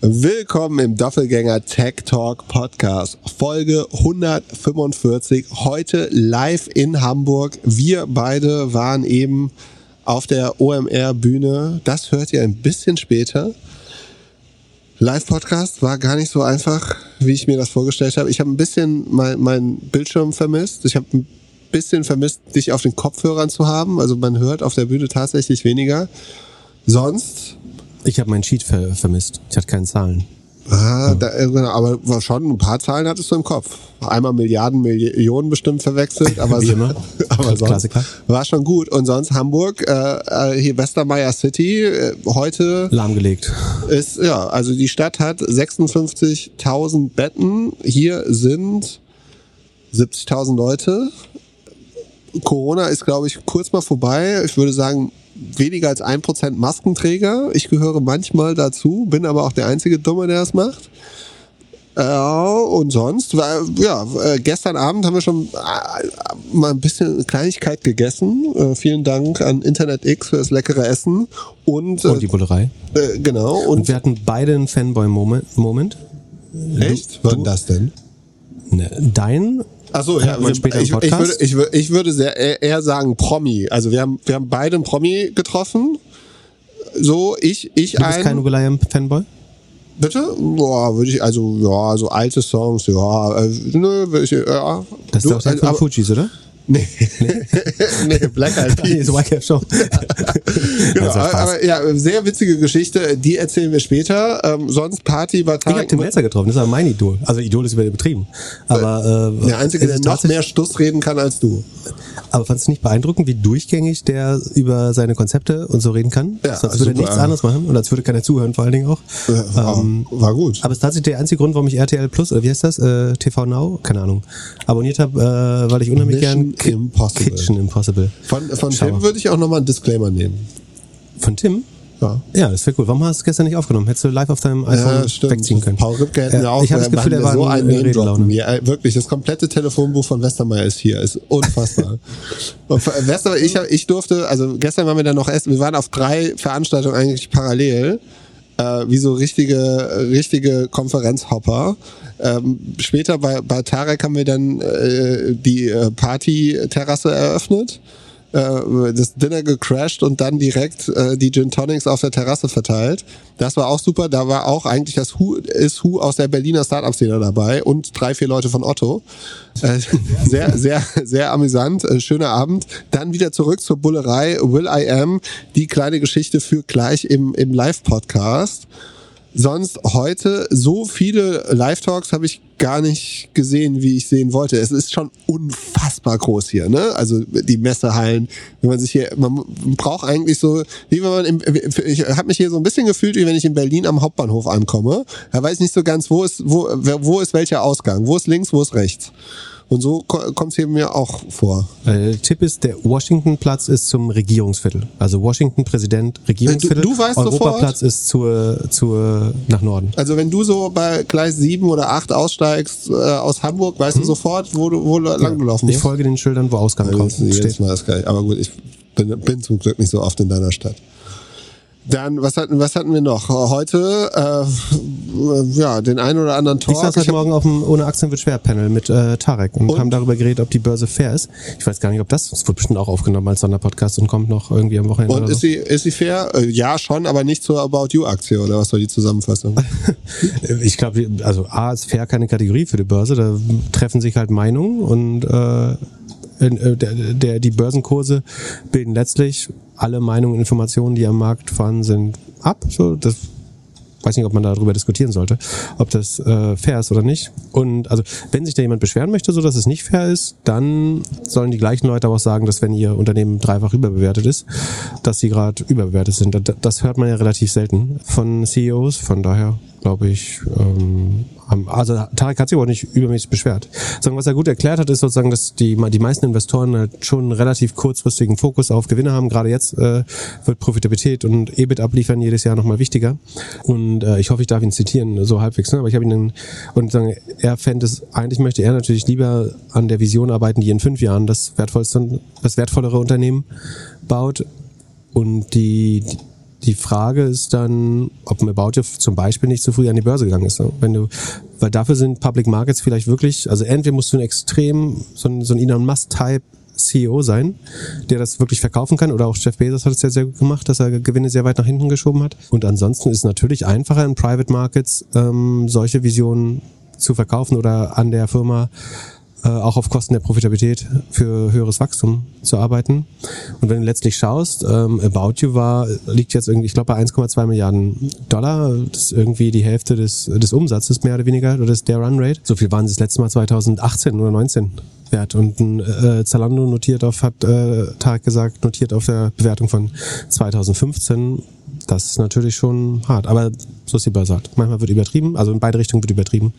Willkommen im Doppelgänger Tech Talk Podcast, Folge 145, heute live in Hamburg. Wir beide waren eben auf der OMR Bühne. Das hört ihr ein bisschen später. Live-Podcast war gar nicht so einfach, wie ich mir das vorgestellt habe. Ich habe ein bisschen mein, mein Bildschirm vermisst. Ich habe ein bisschen vermisst, dich auf den Kopfhörern zu haben. Also man hört auf der Bühne tatsächlich weniger. Sonst ich habe meinen Sheet ver vermisst. Ich hatte keine Zahlen. Ah, da, aber schon ein paar Zahlen hattest du im Kopf. Einmal Milliarden, Millionen bestimmt verwechselt, aber, Wie immer. aber sonst Klassiker. war schon gut. Und sonst Hamburg, äh, äh hier Westermeier City, äh, heute lahmgelegt. Ist, ja, also die Stadt hat 56.000 Betten. Hier sind 70.000 Leute. Corona ist, glaube ich, kurz mal vorbei. Ich würde sagen, weniger als ein Prozent Maskenträger. Ich gehöre manchmal dazu, bin aber auch der einzige Dumme, der das macht. Ja, und sonst, ja, äh, gestern Abend haben wir schon äh, mal ein bisschen Kleinigkeit gegessen. Äh, vielen Dank an Internet X für das leckere Essen und, und die Bullerei. Äh, genau. Und, und, wir hatten beide einen Fanboy-Moment. Echt? Wann das denn? Ne, dein Achso, ja, später ich, ich, würde, ich, würde, ich würde sehr, eher sagen Promi. Also wir haben, wir haben beide einen Promi getroffen. So, ich, ich du bist ein. kein Ugaliam-Fanboy? Bitte? Boah, würde ich, also, ja, so alte Songs, ja, äh, nö, ich, ja. Das ist doch der von Fujis, oder? Nee. nee, Black Eyed Peas. so White Show. genau, aber, ja, sehr witzige Geschichte, die erzählen wir später. Ähm, sonst Party war Tag. Ich habe Tim Melzer getroffen, das war mein Idol. Also Idol ist übertrieben. Aber, äh, der Einzige, der noch mehr Stuss reden kann als du. Aber fandest du nicht beeindruckend, wie durchgängig der über seine Konzepte und so reden kann? Ja, als würde super. er nichts anderes machen und als würde keiner zuhören, vor allen Dingen auch. War, ähm, war gut. Aber es ist tatsächlich der einzige Grund, warum ich RTL Plus, oder wie heißt das? Äh, TV Now? Keine Ahnung. Abonniert habe, äh, weil ich unheimlich Mission gern Impossible. Kitchen Impossible. Von, von Tim würde ich auch nochmal einen Disclaimer nehmen. Von Tim? Ja. Ja, das wäre cool. Warum hast du es gestern nicht aufgenommen? Hättest du live auf deinem iPhone ja, wegziehen können. Paul Ripke hätten ja, auch ich habe das Gefühl, er war so ein Name ja, Wirklich, das komplette Telefonbuch von Westermeier ist hier. Ist unfassbar. Westermeier, ich, ich durfte, also gestern waren wir dann noch essen, wir waren auf drei Veranstaltungen eigentlich parallel. Äh, wie so richtige, richtige Konferenzhopper. Ähm, später bei, bei Tarek haben wir dann äh, die äh, Party-Terrasse eröffnet äh, das Dinner gecrashed und dann direkt äh, die Gin Tonics auf der Terrasse verteilt. Das war auch super. Da war auch eigentlich das Who ist Who aus der Berliner Startup-Szene dabei und drei, vier Leute von Otto. Äh, sehr, sehr, sehr amüsant. Äh, schöner Abend. Dann wieder zurück zur Bullerei Will I Am. Die kleine Geschichte für gleich im, im Live-Podcast sonst heute so viele Live-Talks habe ich gar nicht gesehen, wie ich sehen wollte. Es ist schon unfassbar groß hier, ne? Also die Messehallen, wenn man sich hier, man braucht eigentlich so, wie wenn man im, ich habe mich hier so ein bisschen gefühlt, wie wenn ich in Berlin am Hauptbahnhof ankomme. Da weiß ich nicht so ganz, wo ist, wo, wo ist welcher Ausgang, wo ist links, wo ist rechts. Und so kommt es hier mir auch vor. Äh, Tipp ist, der Washington-Platz ist zum Regierungsviertel. Also Washington-Präsident, Regierungsviertel. Du, du weißt Europaplatz ist zur, zur, nach Norden. Also wenn du so bei Gleis 7 oder 8 aussteigst äh, aus Hamburg, weißt hm. du sofort, wo du, wo du lang gelaufen bist. Ich folge den Schildern, wo Ausgang ja, kommt. Jedes Mal ist geil. Aber gut, ich bin, bin zum Glück nicht so oft in deiner Stadt. Dann, was hatten, was hatten wir noch? Heute, äh, ja, den einen oder anderen Talk. Ich saß heute Morgen auf dem Ohne Aktien wird schwer Panel mit äh, Tarek und, und, haben darüber geredet, ob die Börse fair ist. Ich weiß gar nicht, ob das, das wird bestimmt auch aufgenommen als Sonderpodcast und kommt noch irgendwie am Wochenende. Und ist, so. sie, ist sie fair? Äh, ja, schon, aber nicht zur About You Aktie oder was soll die Zusammenfassung? ich glaube, also A ist fair keine Kategorie für die Börse, da treffen sich halt Meinungen und äh, äh, der, der, die Börsenkurse bilden letztlich alle Meinungen und Informationen, die am Markt vorhanden sind, ab. So, das weiß nicht, ob man darüber diskutieren sollte, ob das äh, fair ist oder nicht. Und also, wenn sich da jemand beschweren möchte, so dass es nicht fair ist, dann sollen die gleichen Leute aber auch sagen, dass wenn ihr Unternehmen dreifach überbewertet ist, dass sie gerade überbewertet sind. Das hört man ja relativ selten von CEOs. Von daher glaube ich, ähm, also Tarek hat sich auch nicht übermäßig beschwert. Was er gut erklärt hat, ist sozusagen, dass die, die meisten Investoren halt schon einen relativ kurzfristigen Fokus auf Gewinne haben. Gerade jetzt äh, wird Profitabilität und EBIT abliefern jedes Jahr nochmal wichtiger. Und äh, ich hoffe, ich darf ihn zitieren, so halbwegs. Ne? Aber ich habe ihn dann, und sagen, er fände es, eigentlich möchte er natürlich lieber an der Vision arbeiten, die in fünf Jahren das wertvollste, das wertvollere Unternehmen baut und die Die Frage ist dann, ob ein About You zum Beispiel nicht zu früh an die Börse gegangen ist. Wenn du, weil dafür sind Public Markets vielleicht wirklich, also entweder musst du ein extrem, so ein, so ein Elon Musk-Type CEO sein, der das wirklich verkaufen kann. Oder auch Jeff Bezos hat es ja sehr gut gemacht, dass er Gewinne sehr weit nach hinten geschoben hat. Und ansonsten ist es natürlich einfacher in Private Markets ähm, solche Visionen zu verkaufen oder an der Firma äh, auch auf Kosten der Profitabilität für höheres Wachstum zu arbeiten. Und wenn du letztlich schaust, ähm, About You war, liegt jetzt irgendwie, ich glaube, bei 1,2 Milliarden Dollar. Das ist irgendwie die Hälfte des, des Umsatzes, mehr oder weniger, oder des, der Runrate. So viel waren sie das letzte Mal 2018 oder 19 wert. Und ein äh, Zalando notiert auf, hat äh, Tag gesagt, notiert auf der Bewertung von 2015 das ist natürlich schon hart. Aber so ist die Börse halt. Manchmal wird übertrieben, also in beide Richtungen wird übertrieben.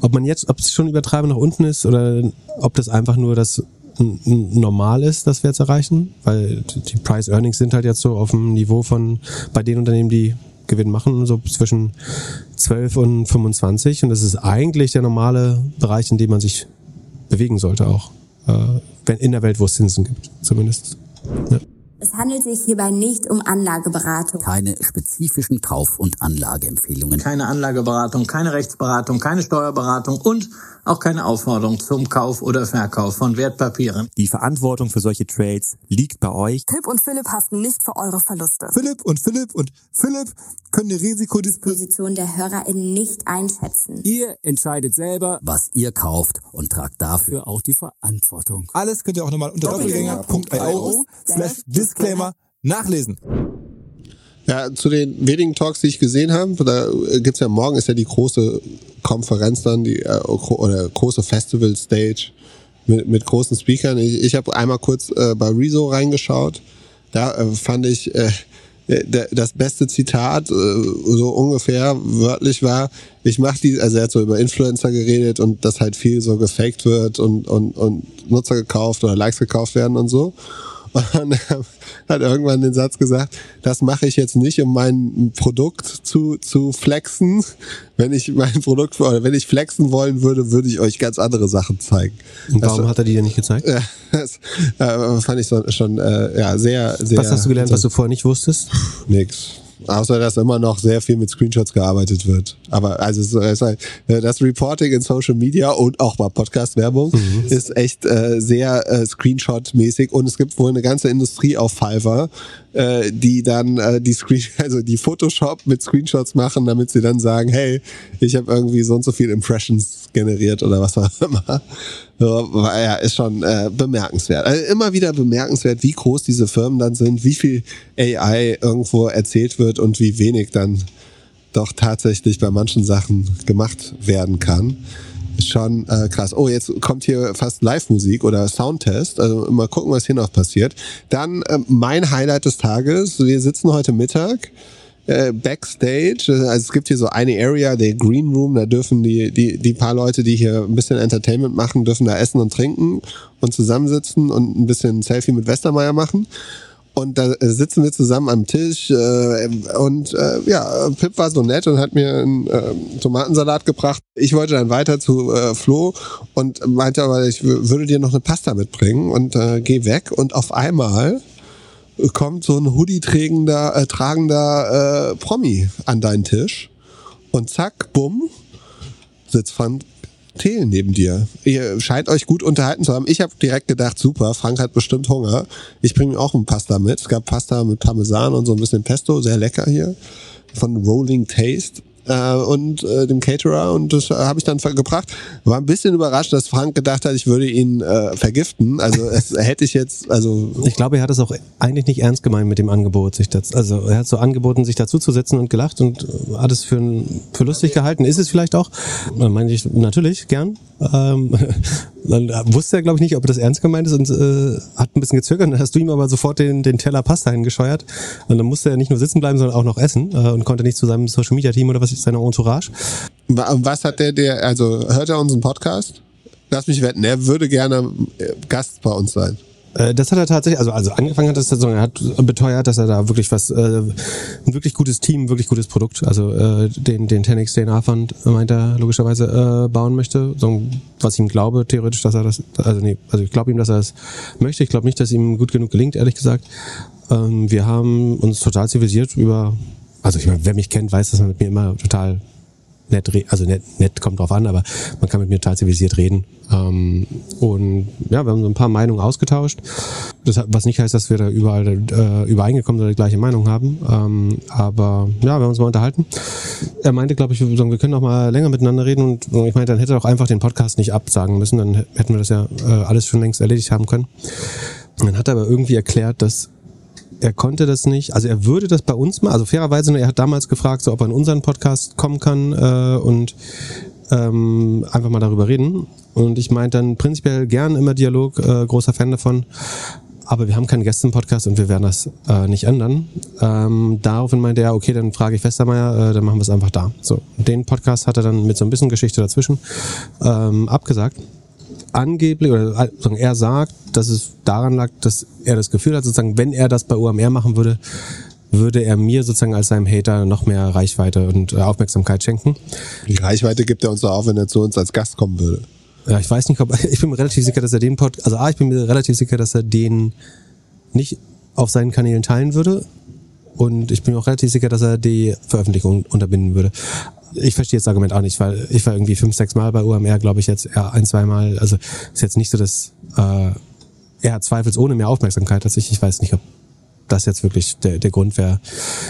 Ob man jetzt, ob es schon übertreiben nach unten ist oder ob das einfach nur das normal ist, dass wir jetzt erreichen, weil die Price Earnings sind halt jetzt so auf dem Niveau von bei den Unternehmen, die Gewinn machen, so zwischen 12 und 25 und das ist eigentlich der normale Bereich, in dem man sich bewegen sollte auch, äh, wenn in der Welt, wo es Zinsen gibt, zumindest. Ja. Es handelt sich hierbei nicht um Anlageberatung. Keine spezifischen Kauf- und Anlageempfehlungen. Keine Anlageberatung, keine Rechtsberatung, keine Steuerberatung und auch keine Aufforderung zum Kauf oder Verkauf von Wertpapieren. Die Verantwortung für solche Trades liegt bei euch. Philipp und Philipp haften nicht für eure Verluste. Philipp und Philipp und Philipp können die Risikodisposition der HörerInnen nicht einschätzen. Ihr entscheidet selber, was ihr kauft und tragt dafür auch die Verantwortung. Alles könnt ihr auch nochmal unter doppelgänger.io slash Disclaimer nachlesen. Ja, zu den wenigen Talks, die ich gesehen habe, da gibt's ja morgen ist ja die große Konferenz dann, die äh, oder große Festival Stage mit, mit großen Speakern. Ich, ich habe einmal kurz äh, bei Rezo reingeschaut. Da äh, fand ich äh, das beste Zitat, äh, so ungefähr wörtlich war, ich mache die, also er hat so über Influencer geredet und dass halt viel so gefaked wird und, und, und Nutzer gekauft oder Likes gekauft werden und so. Und hat irgendwann den Satz gesagt, das mache ich jetzt nicht, um mein Produkt zu, zu flexen. Wenn ich mein Produkt, oder wenn ich flexen wollen würde, würde ich euch ganz andere Sachen zeigen. Und warum das, hat er die denn nicht gezeigt? Ja, das äh, fand ich so, schon äh, ja, sehr, sehr. Was hast du gelernt, was du vorher nicht wusstest? Nix. Außer dass immer noch sehr viel mit Screenshots gearbeitet wird. Aber also äh, das Reporting in Social Media und auch bei Podcast-Werbung mhm. ist echt äh, sehr äh, Screenshot-mäßig und es gibt wohl eine ganze Industrie auf Fiverr, äh, die dann äh, die Screen, also die Photoshop mit Screenshots machen, damit sie dann sagen, hey, ich habe irgendwie so und so viele Impressions generiert oder was auch immer. So, ja, ist schon äh, bemerkenswert. Also immer wieder bemerkenswert, wie groß diese Firmen dann sind, wie viel AI irgendwo erzählt wird und wie wenig dann doch tatsächlich bei manchen Sachen gemacht werden kann. Schon äh, krass. Oh, jetzt kommt hier fast Live-Musik oder Soundtest. Also mal gucken, was hier noch passiert. Dann äh, mein Highlight des Tages. Wir sitzen heute Mittag äh, Backstage. Also es gibt hier so eine Area, der Green Room, da dürfen die, die, die paar Leute, die hier ein bisschen Entertainment machen, dürfen da essen und trinken und zusammensitzen und ein bisschen Selfie mit Westermeier machen. Und da sitzen wir zusammen am Tisch äh, und äh, ja, Pip war so nett und hat mir einen äh, Tomatensalat gebracht. Ich wollte dann weiter zu äh, Flo und meinte aber, ich würde dir noch eine Pasta mitbringen und äh, geh weg. Und auf einmal kommt so ein Hoodie-tragender äh, tragender, äh, Promi an deinen Tisch und zack, bumm, sitzt Van Thelen neben dir. Ihr scheint euch gut unterhalten zu haben. Ich habe direkt gedacht, super, Frank hat bestimmt Hunger. Ich bringe auch ein Pasta mit. Es gab Pasta mit Parmesan und so ein bisschen Pesto, sehr lecker hier von Rolling Taste äh, und äh, dem Caterer und das habe ich dann gebracht. War ein bisschen überrascht, dass Frank gedacht hat, ich würde ihn äh, vergiften. Also es hätte ich jetzt, also ich glaube, er hat es auch eigentlich nicht ernst gemeint mit dem Angebot, sich das, also er hat so angeboten, sich dazu zu setzen und gelacht und hat es für, für lustig gehalten. Ist es vielleicht auch? Meine ich natürlich gern. Ähm, dann wusste er, glaube ich, nicht, ob das ernst gemeint ist und äh, hat ein bisschen gezögert. Dann hast du ihm aber sofort den, den Teller Pasta hingescheuert. Und dann musste er nicht nur sitzen bleiben, sondern auch noch essen äh, und konnte nicht zu seinem Social Media Team oder was ist seine Entourage. Was hat der, der, also hört er unseren Podcast? Lass mich wetten, er würde gerne äh, Gast bei uns sein. Äh, das hat er tatsächlich, also, also angefangen hat das, er hat beteuert, dass er da wirklich was, äh, ein wirklich gutes Team, wirklich gutes Produkt, also äh, den, den 10x DNA Fund meint er logischerweise äh, bauen möchte. So, was ich ihm glaube, theoretisch, dass er das, also nee, also ich glaube ihm, dass er das möchte. Ich glaube nicht, dass ihm gut genug gelingt, ehrlich gesagt. Ähm, wir haben uns total zivilisiert über, also ich meine, wer mich kennt, weiß, dass man mit mir immer total nett, also nett, nett kommt drauf an, aber man kann mit mir total zivilisiert reden. Ähm, und ja, wir haben so ein paar Meinungen ausgetauscht. Das, was nicht heißt, dass wir da überall äh, übereingekommen oder die gleiche Meinung haben. Ähm, aber ja, wir haben uns mal unterhalten. Er meinte, glaube ich, wir, können auch mal länger miteinander reden und ich meinte, dann hätte er doch einfach den Podcast nicht absagen müssen, dann hätten wir das ja äh, alles schon längst erledigt haben können. Und dann hat er aber irgendwie erklärt, dass er konnte das nicht, also er würde das bei uns mal, also fairerweise, er hat damals gefragt, so, ob er in unseren Podcast kommen kann äh, und ähm, einfach mal darüber reden. Und ich meinte dann prinzipiell gern immer Dialog, äh, großer Fan davon. Aber wir haben keinen Gäste im Podcast und wir werden das äh, nicht ändern. Ähm, daraufhin meinte er, okay, dann frage ich Westermeier, äh, dann machen wir es einfach da. So, den Podcast hat er dann mit so ein bisschen Geschichte dazwischen ähm, abgesagt angeblich oder sozusagen er sagt, dass es daran lag, dass er das Gefühl hat, sozusagen, wenn er das bei UMR machen würde, würde er mir sozusagen als seinem Hater noch mehr Reichweite und äh, Aufmerksamkeit schenken. Die Reichweite gibt er uns doch auch, wenn er zu uns als Gast kommen würde. Ja, ich weiß nicht, ob ich bin mir relativ sicher, dass er den Pod, also A, ich bin mir relativ sicher, dass er den nicht auf seinen Kanälen teilen würde. Und ich bin mir auch relativ sicher, dass er die Veröffentlichung unterbinden würde. Ich verstehe das Argument auch nicht, weil ich war irgendwie fünf, sechs Mal bei UMR, glaube ich jetzt, ja, ein, zwei Mal. Also ist jetzt nicht so, dass äh, er hat zweifelsohne mehr Aufmerksamkeit als ich. Ich weiß nicht, ob das jetzt wirklich der, der Grund wäre,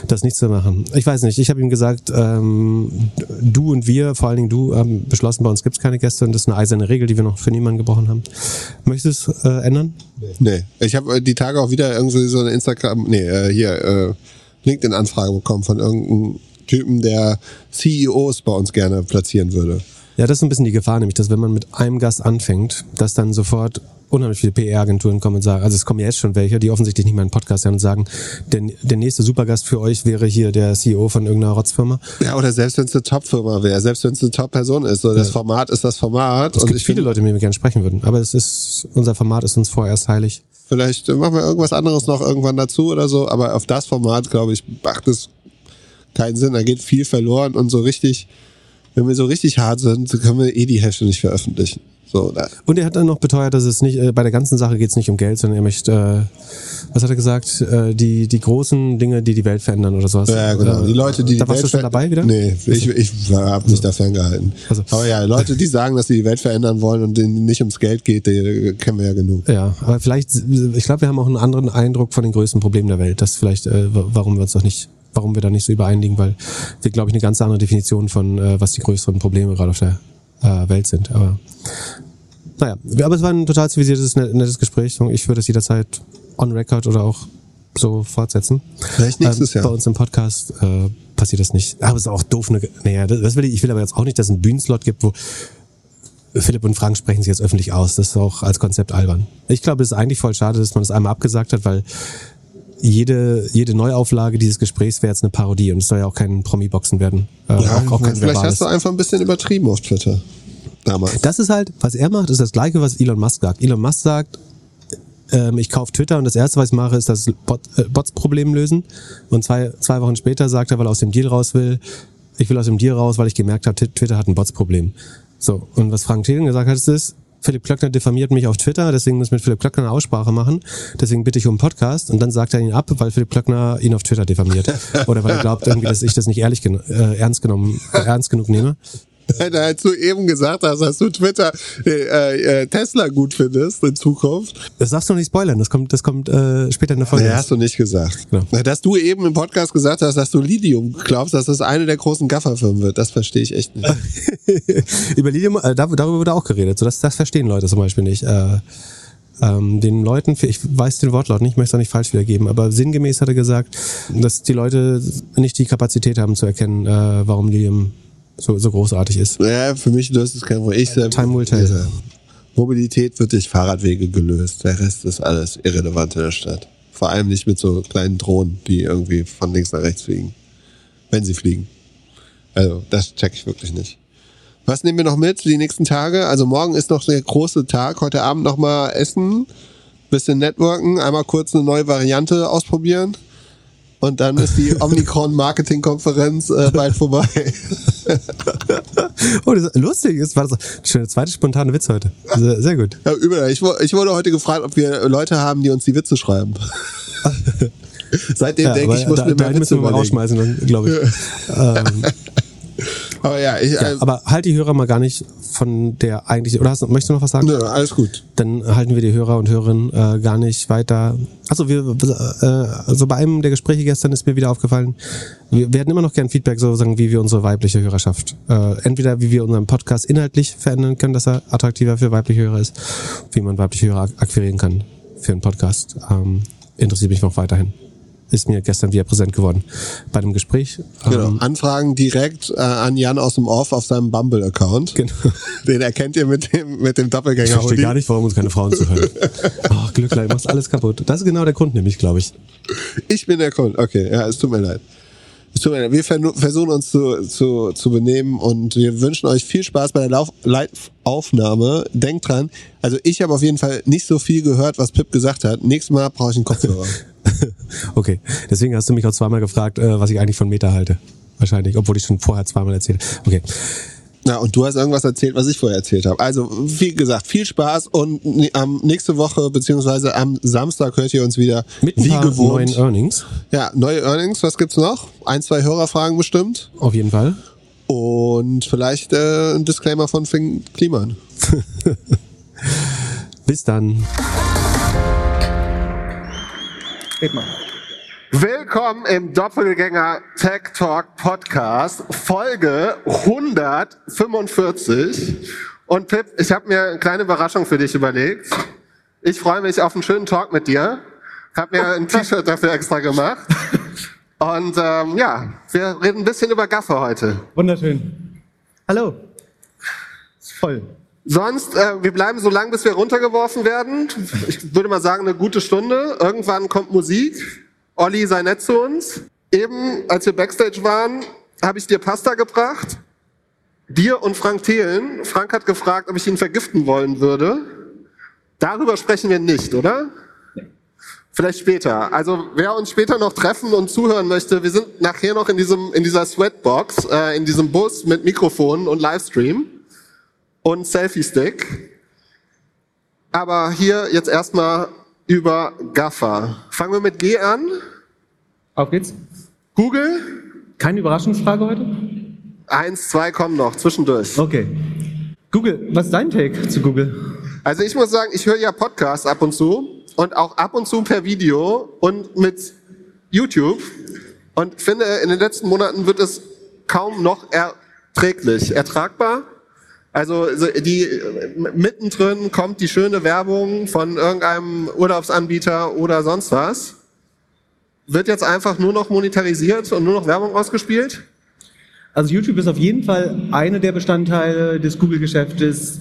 das nicht zu machen. Ich weiß nicht, ich habe ihm gesagt, ähm, du und wir, vor allen Dingen du, haben beschlossen, bei uns gibt es keine Gäste und das ist eine eiserne Regel, die wir noch für niemanden gebrochen haben. Möchtest du es äh, ändern? Nee. Ich habe die Tage auch wieder irgendwie so eine Instagram, nee, äh, hier, äh, LinkedIn-Anfrage bekommen von irgendeinem Typen, der CEOs bei uns gerne platzieren würde. Ja, das ist ein bisschen die Gefahr, nämlich, dass wenn man mit einem Gast anfängt, dass dann sofort unheimlich viele PR-Agenturen kommen und sagen, also es kommen ja jetzt schon welche, die offensichtlich nicht meinen Podcast hören und sagen, der, der nächste Supergast für euch wäre hier der CEO von irgendeiner Rotzfirma. Ja, oder selbst wenn es eine Top-Firma wäre, selbst wenn es eine Top-Person ist, so das Ja. Format ist das Format. Es und gibt viele find, Leute, mit denen wir gerne sprechen würden, aber es ist, unser Format ist uns vorerst heilig. Vielleicht machen wir irgendwas anderes noch irgendwann dazu oder so, aber auf das Format, glaube ich, macht es keinen Sinn. Da geht viel verloren und so richtig, wenn wir so richtig hart sind, können wir eh die Hälfte nicht veröffentlichen. So, Und er hat dann noch beteuert, dass es nicht, äh, bei der ganzen Sache geht es nicht um Geld, sondern er möchte, äh, was hat er gesagt, äh, die, die großen Dinge, die die Welt verändern oder sowas. Ja, genau. Äh, Die Leute, die Da die warst Welt du schon dabei wieder? Nee, ich, ich habe mich da ferngehalten. Also- Aber ja, Leute, die sagen, dass sie die Welt verändern wollen und denen nicht ums Geld geht, die kennen wir ja genug. Ja, aber vielleicht, ich glaube, wir haben auch einen anderen Eindruck von den größten Problemen der Welt. Das ist vielleicht, äh, wa- warum wir uns noch nicht, warum wir da nicht so übereinigen, weil wir, glaube ich, eine ganz andere Definition von, äh, was die größeren Probleme gerade auf der äh, Welt sind. Aber naja, aber es war ein total zivilisiertes, net- nettes Gespräch. und Ich würde es jederzeit on record oder auch so fortsetzen. Vielleicht nächstes ähm, Jahr. Bei uns im Podcast äh, passiert das nicht. Aber es ist auch doof. Ne, naja, das will ich, ich will aber jetzt auch nicht, dass es einen Bühnenslot gibt, wo Philipp und Frank sprechen sich jetzt öffentlich aus. Das ist auch als Konzept albern. Ich glaube, es ist eigentlich voll schade, dass man das einmal abgesagt hat, weil jede, jede Neuauflage dieses Gesprächs wäre jetzt eine Parodie und es soll ja auch kein Promi-Boxen werden. Äh, Ja, auch, auch kein vielleicht verbales. hast du einfach ein bisschen übertrieben auf Twitter. Damals. Das ist halt, was er macht, ist das gleiche, was Elon Musk sagt. Elon Musk sagt, ähm, ich kaufe Twitter und das erste, was ich mache, ist das Bot, äh, Bots-Problem lösen. Und zwei, zwei Wochen später sagt er, weil er aus dem Deal raus will, ich will aus dem Deal raus, weil ich gemerkt habe, Twitter hat ein Bots-Problem. So, und was Frank Thelen gesagt hat, ist es, Philipp Klöckner diffamiert mich auf Twitter, deswegen muss ich mit Philipp Klöckner eine Aussprache machen. Deswegen bitte ich um einen Podcast und dann sagt er ihn ab, weil Philipp Klöckner ihn auf Twitter diffamiert. Oder weil er glaubt irgendwie, dass ich das nicht ehrlich geno äh, ernst genommen, äh, ernst genug nehme. Da als du eben gesagt hast, dass du Twitter äh, äh, Tesla gut findest in Zukunft. Das darfst du nicht spoilern, das kommt, das kommt äh, später in der Folge. Nee, hast du nicht gesagt. Genau. Na, Dass du eben im Podcast gesagt hast, dass du Lidium glaubst, dass das eine der großen Gafferfirmen wird, das verstehe ich echt nicht. Über Lidium, äh, dar- darüber wurde auch geredet. So, das, das verstehen Leute zum Beispiel nicht. Äh, ähm, den Leuten, ich weiß den Wortlaut nicht, ich möchte es auch nicht falsch wiedergeben, aber sinngemäß hat er gesagt, dass die Leute nicht die Kapazität haben zu erkennen, äh, warum Lidium so, so großartig ist. Ja, für mich löst es kein Problem. Ich selbst- Time will tell. Mobilität wird durch Fahrradwege gelöst. Der Rest ist alles irrelevant in der Stadt. Vor allem nicht mit so kleinen Drohnen, die irgendwie von links nach rechts fliegen. Wenn sie fliegen. Also, das check ich wirklich nicht. Was nehmen wir noch mit die nächsten Tage? Also morgen ist noch der große Tag. Heute Abend noch mal essen, bisschen networken, einmal kurz eine neue Variante ausprobieren. Und dann ist die Omnicron Marketing Konferenz äh, bald vorbei. Oh, das ist lustig, das war das schon der zweite spontane Witz heute. Sehr, sehr gut. Ja, übel. Ich, ich wurde heute gefragt, ob wir Leute haben, die uns die Witze schreiben. Seitdem Ja, denke ich, muss da, mir da mehr Witze müssen wir mal rausschmeißen, glaube ich. ähm, Aber ja, ich, ja, äh, aber halt die Hörer mal gar nicht von der eigentlich. Oder hast, du- möchtest du noch was sagen? nö, alles gut. Dann halten wir die Hörer und Hörerinnen äh, gar nicht weiter. Achso, wir, äh, also bei einem der Gespräche gestern ist mir wieder aufgefallen, wir, hätten immer noch gern Feedback, sozusagen, wie wir unsere weibliche Hörerschaft, äh, entweder wie wir unseren Podcast inhaltlich verändern können, dass er attraktiver für weibliche Hörer ist, wie man weibliche Hörer ak- akquirieren kann für einen Podcast. Ähm, interessiert mich noch weiterhin. Ist mir gestern wieder präsent geworden bei dem Gespräch. Genau. Ähm, Anfragen direkt äh, an Jan aus dem Off auf seinem Bumble-Account. Genau. Den erkennt ihr mit dem, mit dem Ich Doppelgänger. verstehe gar nicht, warum uns keine Frauen zuhören. Ach, Glücklein, machst alles kaputt. Das ist genau der Grund, nämlich, glaube ich. Ich bin der Kunde. Okay, ja, es tut mir leid. Es tut mir leid. Wir versuchen uns zu, zu, zu benehmen und wir wünschen euch viel Spaß bei der Lauf Live-Aufnahme. Denkt dran, also ich habe auf jeden Fall nicht so viel gehört, was Pip gesagt hat. Nächstes Mal brauche ich einen Kopfhörer. Okay, deswegen hast du mich auch zweimal gefragt, äh, was ich eigentlich von Meta halte. Wahrscheinlich, obwohl ich schon vorher zweimal erzählt habe. Okay, Ja, und du hast irgendwas erzählt, was ich vorher erzählt habe. Also, wie gesagt, viel Spaß und am nächste Woche beziehungsweise am Samstag hört ihr uns wieder mit wie gewohnt. neuen Earnings, Ja, neue Earnings, was gibt's noch? Ein, zwei Hörerfragen bestimmt. auf jeden Fall. Und vielleicht äh, ein Disclaimer von Finn Kliman. Bis dann. Red mal. Willkommen im Doppelgänger Tech Talk Podcast, Folge 145. Und Pip, ich habe mir eine kleine Überraschung für dich überlegt. Ich freue mich auf einen schönen Talk mit dir. Habe mir ein T-Shirt dafür extra gemacht. Und ähm, ja, wir reden ein bisschen über Gaffer heute. Wunderschön. Hallo. Ist voll. Sonst, äh, wir bleiben so lang, bis wir runtergeworfen werden. Ich würde mal sagen, eine gute Stunde. Irgendwann kommt Musik. Olli sei nett zu uns. Eben, als wir Backstage waren, habe ich dir Pasta gebracht. Dir und Frank Thelen. Frank hat gefragt, ob ich ihn vergiften wollen würde. Darüber sprechen wir nicht, oder? Vielleicht später. Also wer uns später noch treffen und zuhören möchte, wir sind nachher noch in diesem in dieser Sweatbox, äh, in diesem Bus mit Mikrofon und Livestream und Selfie-Stick. Aber hier jetzt erstmal über Gaffer. Fangen wir mit G an. Auf geht's. Google. Keine Überraschungsfrage heute? Eins, zwei kommen noch, zwischendurch. Okay. Google, was ist dein Take zu Google? Also ich muss sagen, ich höre ja Podcasts ab und zu und auch ab und zu per Video und mit YouTube und finde, in den letzten Monaten wird es kaum noch erträglich, ertragbar. Also so die äh, mittendrin kommt die schöne Werbung von irgendeinem Urlaubsanbieter oder sonst was. Wird jetzt einfach nur noch monetarisiert und nur noch Werbung ausgespielt? Also YouTube ist auf jeden Fall eine der Bestandteile des Google-Geschäftes,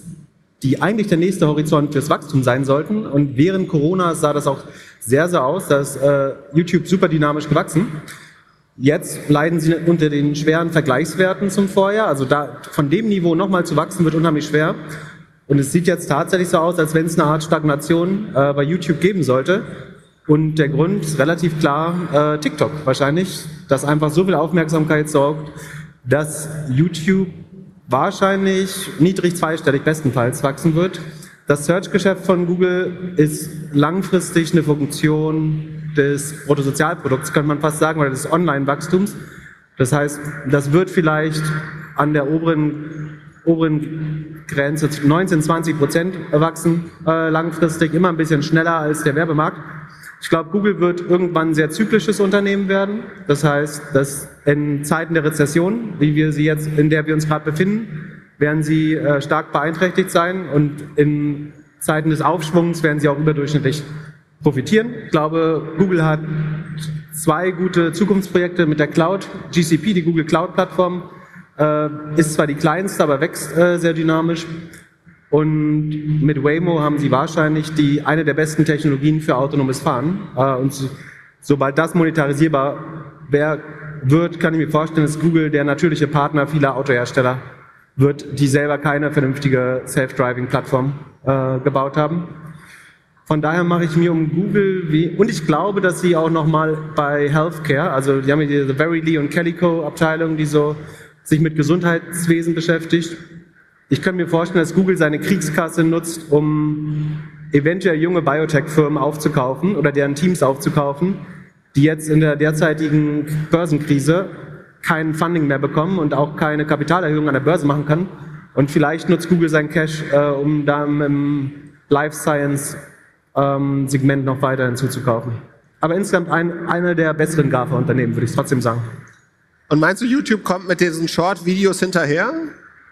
die eigentlich der nächste Horizont fürs Wachstum sein sollten. Und während Corona sah das auch sehr, sehr aus, dass äh, YouTube super dynamisch gewachsen. Jetzt leiden sie unter den schweren Vergleichswerten zum Vorjahr. Also da von dem Niveau nochmal zu wachsen, wird unheimlich schwer. Und es sieht jetzt tatsächlich so aus, als wenn es eine Art Stagnation äh, bei YouTube geben sollte. Und der Grund ist relativ klar äh, TikTok wahrscheinlich, das einfach so viel Aufmerksamkeit sorgt, dass YouTube wahrscheinlich niedrig zweistellig bestenfalls wachsen wird. Das Search-Geschäft von Google ist langfristig eine Funktion des Bruttosozialprodukts, könnte man fast sagen, oder des Online-Wachstums. Das heißt, das wird vielleicht an der oberen, oberen Grenze 19, 20 Prozent wachsen, äh, langfristig, immer ein bisschen schneller als der Werbemarkt. Ich glaube, Google wird irgendwann ein sehr zyklisches Unternehmen werden. Das heißt, dass in Zeiten der Rezession, wie wir sie jetzt, in der wir uns gerade befinden, werden sie äh, stark beeinträchtigt sein und in Zeiten des Aufschwungs werden sie auch überdurchschnittlich profitieren. Ich glaube, Google hat zwei gute Zukunftsprojekte mit der Cloud. GCP, die Google Cloud Plattform, äh, ist zwar die kleinste, aber wächst äh, sehr dynamisch. Und mit Waymo haben sie wahrscheinlich die, eine der besten Technologien für autonomes Fahren. Äh, und so, sobald das monetarisierbar wär, wird, kann ich mir vorstellen, dass Google der natürliche Partner vieler Autohersteller wird, die selber keine vernünftige Self-Driving-Plattform gebaut haben. Von daher mache ich mir um Google wie, und ich glaube, dass sie auch nochmal bei Healthcare, also die haben diese Verily und Calico Abteilung, die so sich mit Gesundheitswesen beschäftigt. Ich kann mir vorstellen, dass Google seine Kriegskasse nutzt, um eventuell junge Biotech-Firmen aufzukaufen oder deren Teams aufzukaufen, die jetzt in der derzeitigen Börsenkrise kein Funding mehr bekommen und auch keine Kapitalerhöhung an der Börse machen kann. Und vielleicht nutzt Google sein Cash, äh, um da im Life Science ähm, Segment noch weiter hinzuzukaufen. Aber insgesamt ein, eine der besseren GAFA-Unternehmen, würde ich trotzdem sagen. Und meinst du, YouTube kommt mit diesen Short-Videos hinterher?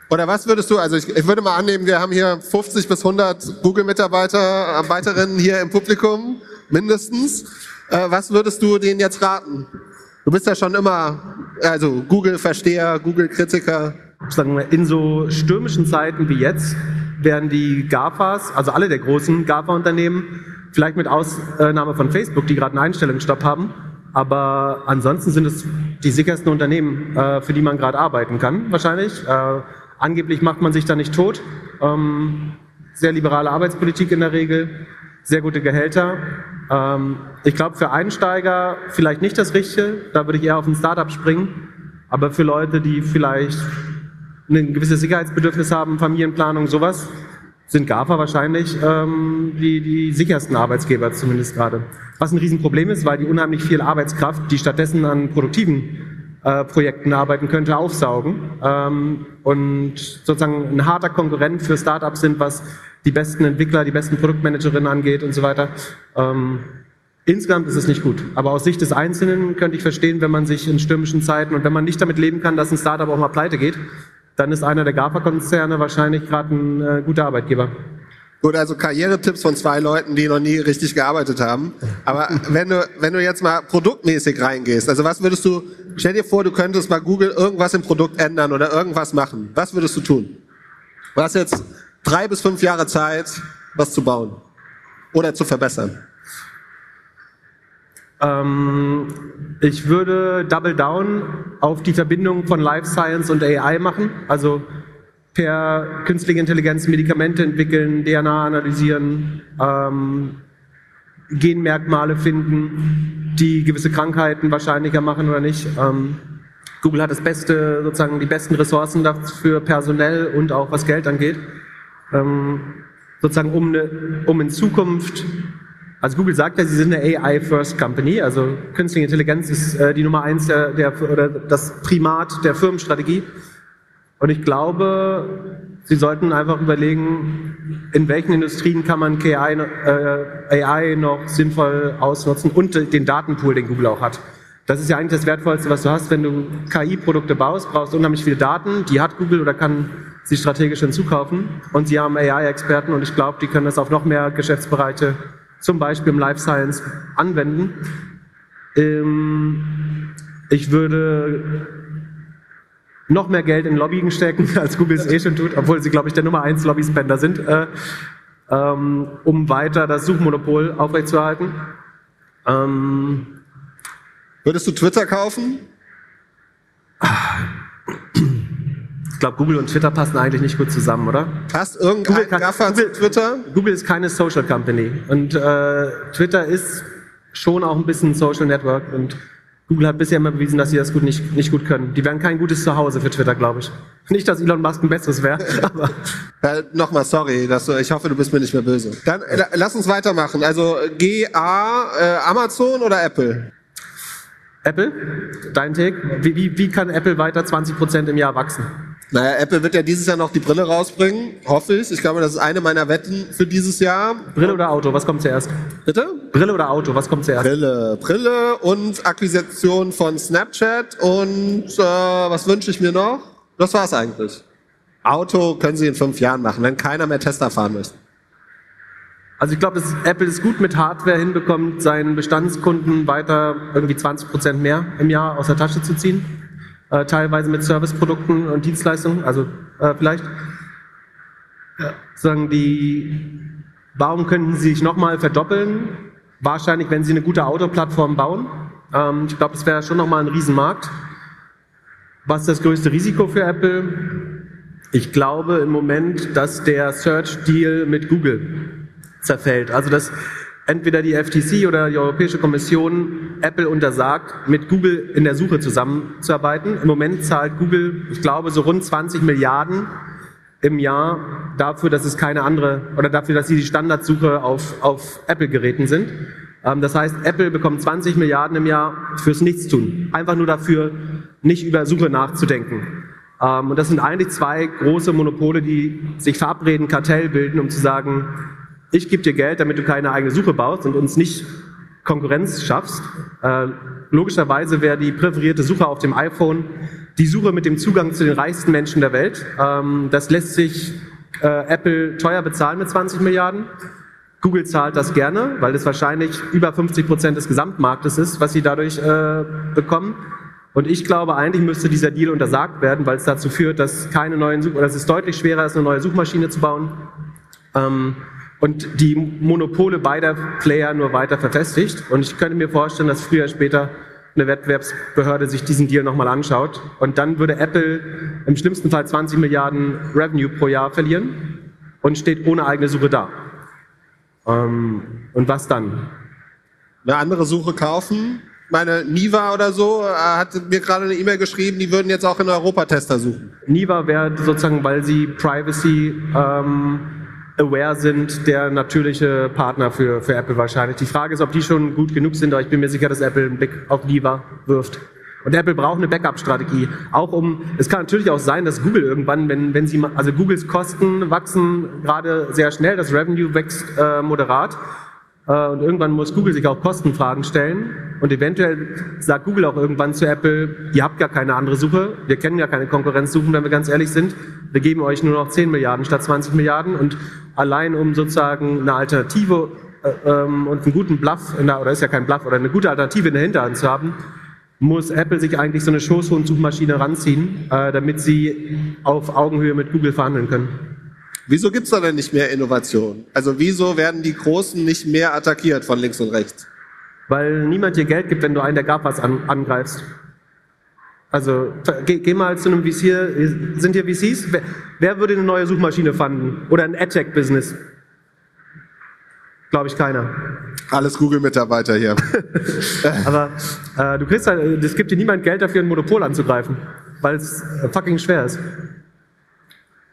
Oder was würdest du, also ich, ich würde mal annehmen, wir haben hier 50 bis 100 Google-Mitarbeiter, Arbeiterinnen hier im Publikum, mindestens. Äh, was würdest du denen jetzt raten? Du bist ja schon immer, also Google-Versteher, Google-Kritiker. Sagen wir, in so stürmischen Zeiten wie jetzt werden die GAFAs, also alle der großen GAFA-Unternehmen, vielleicht mit Ausnahme von Facebook, die gerade einen Einstellungsstopp haben, aber ansonsten sind es die sichersten Unternehmen, äh, für die man gerade arbeiten kann, wahrscheinlich. Äh, angeblich macht man sich da nicht tot. Ähm, sehr liberale Arbeitspolitik in der Regel, sehr gute Gehälter. Ähm, ich glaube, für Einsteiger vielleicht nicht das Richtige, da würde ich eher auf ein Startup springen. Aber für Leute, die vielleicht ein gewisses Sicherheitsbedürfnis haben, Familienplanung, sowas, sind GAFA wahrscheinlich ähm, die, die sichersten Arbeitsgeber zumindest gerade. Was ein Riesenproblem ist, weil die unheimlich viel Arbeitskraft, die stattdessen an produktiven äh, Projekten arbeiten könnte, aufsaugen ähm, und sozusagen ein harter Konkurrent für Startups sind, was die besten Entwickler, die besten Produktmanagerinnen angeht und so weiter. Ähm, insgesamt ist es nicht gut. Aber aus Sicht des Einzelnen könnte ich verstehen, wenn man sich in stürmischen Zeiten und wenn man nicht damit leben kann, dass ein Startup auch mal pleite geht, dann ist einer der GAFA-Konzerne wahrscheinlich gerade ein äh, guter Arbeitgeber. Gut, also Karrieretipps von zwei Leuten, die noch nie richtig gearbeitet haben. Aber wenn du, wenn du jetzt mal produktmäßig reingehst, also was würdest du, stell dir vor, du könntest bei Google irgendwas im Produkt ändern oder irgendwas machen. Was würdest du tun? Du hast jetzt drei bis fünf Jahre Zeit, was zu bauen oder zu verbessern. Ähm, ich würde Double Down auf die Verbindung von Life Science und AI machen. Also per künstliche Intelligenz Medikamente entwickeln, DNA analysieren, ähm, Genmerkmale finden, die gewisse Krankheiten wahrscheinlicher machen oder nicht. Ähm, Google hat das beste, sozusagen die besten Ressourcen dafür personell und auch was Geld angeht. Ähm, sozusagen um, eine, um in Zukunft also Google sagt ja, sie sind eine AI-First Company, also künstliche Intelligenz ist äh, die Nummer eins der, der, oder das Primat der Firmenstrategie. Und ich glaube, sie sollten einfach überlegen, in welchen Industrien kann man KI, äh, AI noch sinnvoll ausnutzen und den Datenpool, den Google auch hat. Das ist ja eigentlich das Wertvollste, was du hast, wenn du KI-Produkte baust, brauchst unheimlich viele Daten, die hat Google oder kann sie strategisch hinzukaufen. Und sie haben AI-Experten und ich glaube, die können das auf noch mehr Geschäftsbereiche zum Beispiel im Life Science anwenden. Ähm, ich würde noch mehr Geld in Lobbying stecken, als Google es eh schon tut, obwohl sie, glaube ich, der Nummer 1 Lobby-Spender sind, äh, ähm, um weiter das Suchmonopol aufrechtzuerhalten. Ähm, Würdest du Twitter kaufen? Ich glaube, Google und Twitter passen eigentlich nicht gut zusammen, oder? Passt irgendein kann, Gaffer Google, zu Twitter? Google ist keine Social Company und äh, Twitter ist schon auch ein bisschen ein Social Network und Google hat bisher immer bewiesen, dass sie das gut nicht, nicht gut können. Die wären kein gutes Zuhause für Twitter, glaube ich. Nicht, dass Elon Musk ein besseres wäre, aber... Äh, Nochmal, sorry, dass du, ich hoffe, du bist mir nicht mehr böse. Dann äh, lass uns weitermachen. Also GA, äh, Amazon oder Apple? Apple, dein Take. Wie, wie, wie kann Apple weiter 20% im Jahr wachsen? Naja, Apple wird ja dieses Jahr noch die Brille rausbringen, hoffe ich. Ich glaube, das ist eine meiner Wetten für dieses Jahr. Brille oder Auto, was kommt zuerst? Bitte? Brille oder Auto, was kommt zuerst? Brille. Brille und Akquisition von Snapchat und äh, was wünsche ich mir noch? Das war's eigentlich. Auto können sie in fünf Jahren machen, wenn keiner mehr Tesla fahren möchte. Also ich glaube, dass Apple es gut mit Hardware hinbekommt, seinen Bestandskunden weiter irgendwie 20 Prozent mehr im Jahr aus der Tasche zu ziehen äh, teilweise mit Serviceprodukten und Dienstleistungen, also äh, vielleicht ja. sagen die, warum könnten sie sich nochmal verdoppeln? Wahrscheinlich, wenn sie eine gute Autoplattform bauen. Ähm, ich glaube, das wäre schon nochmal ein Riesenmarkt. Was ist das größte Risiko für Apple? Ich glaube im Moment, dass der Search-Deal mit Google zerfällt. Also dass entweder die FTC oder die Europäische Kommission Apple untersagt, mit Google in der Suche zusammenzuarbeiten. Im Moment zahlt Google, ich glaube, so rund 20 Milliarden im Jahr dafür, dass es keine andere oder dafür, dass sie die Standardsuche auf, auf Apple-Geräten sind. Ähm, das heißt, Apple bekommt 20 Milliarden im Jahr fürs Nichtstun. Einfach nur dafür, nicht über Suche nachzudenken. Ähm, und das sind eigentlich zwei große Monopole, die sich verabreden, Kartell bilden, um zu sagen, ich gebe dir Geld, damit du keine eigene Suche baust und uns nicht Konkurrenz schaffst. Äh, logischerweise wäre die präferierte Suche auf dem iPhone die Suche mit dem Zugang zu den reichsten Menschen der Welt. Ähm, das lässt sich äh, Apple teuer bezahlen mit 20 Milliarden. Google zahlt das gerne, weil es wahrscheinlich über 50 Prozent des Gesamtmarktes ist, was sie dadurch äh, bekommen. Und ich glaube, eigentlich müsste dieser Deal untersagt werden, weil es dazu führt, dass keine neuen Such oder es ist deutlich schwerer ist, eine neue Suchmaschine zu bauen. Ähm, und die Monopole beider Player nur weiter verfestigt. Und ich könnte mir vorstellen, dass früher oder später eine Wettbewerbsbehörde sich diesen Deal nochmal anschaut. Und dann würde Apple im schlimmsten Fall 20 Milliarden Revenue pro Jahr verlieren und steht ohne eigene Suche da. Ähm, und was dann? Eine andere Suche kaufen, meine Niva oder so äh, hat mir gerade eine E-Mail geschrieben, die würden jetzt auch in Europa-Tester suchen. Niva wäre sozusagen, weil sie Privacy ähm, aware sind, der natürliche Partner für, für Apple wahrscheinlich. Die Frage ist, ob die schon gut genug sind, aber ich bin mir sicher, dass Apple einen Blick auf Niva wirft. Und Apple braucht eine Backup-Strategie. Auch um, es kann natürlich auch sein, dass Google irgendwann, wenn, wenn sie, also Googles Kosten wachsen gerade sehr schnell, das Revenue wächst äh, moderat. Äh, und irgendwann muss Google sich auch Kostenfragen stellen. Und eventuell sagt Google auch irgendwann zu Apple, ihr habt gar keine andere Suche, wir kennen ja keine Konkurrenzsuchen, wenn wir ganz ehrlich sind. Wir geben euch nur noch 10 Milliarden statt 20 Milliarden. Und allein um sozusagen eine Alternative äh, ähm, und einen guten Bluff, der, oder ist ja kein Bluff, oder eine gute Alternative in der Hinterhand zu haben, muss Apple sich eigentlich so eine Schoßhund-Suchmaschine ranziehen, äh, damit sie auf Augenhöhe mit Google verhandeln können. Wieso gibt's da denn nicht mehr Innovation? Also wieso werden die Großen nicht mehr attackiert von links und rechts? Weil niemand dir Geld gibt, wenn du einen der GAFAs an, angreifst. Also geh, geh, mal zu einem VC, sind hier VCs? Wer, wer würde eine neue Suchmaschine fanden? Oder ein AdTech-Business? Glaube ich keiner. Alles Google-Mitarbeiter hier. Aber äh, du kriegst halt, es gibt dir niemand Geld dafür, ein Monopol anzugreifen, weil es fucking schwer ist.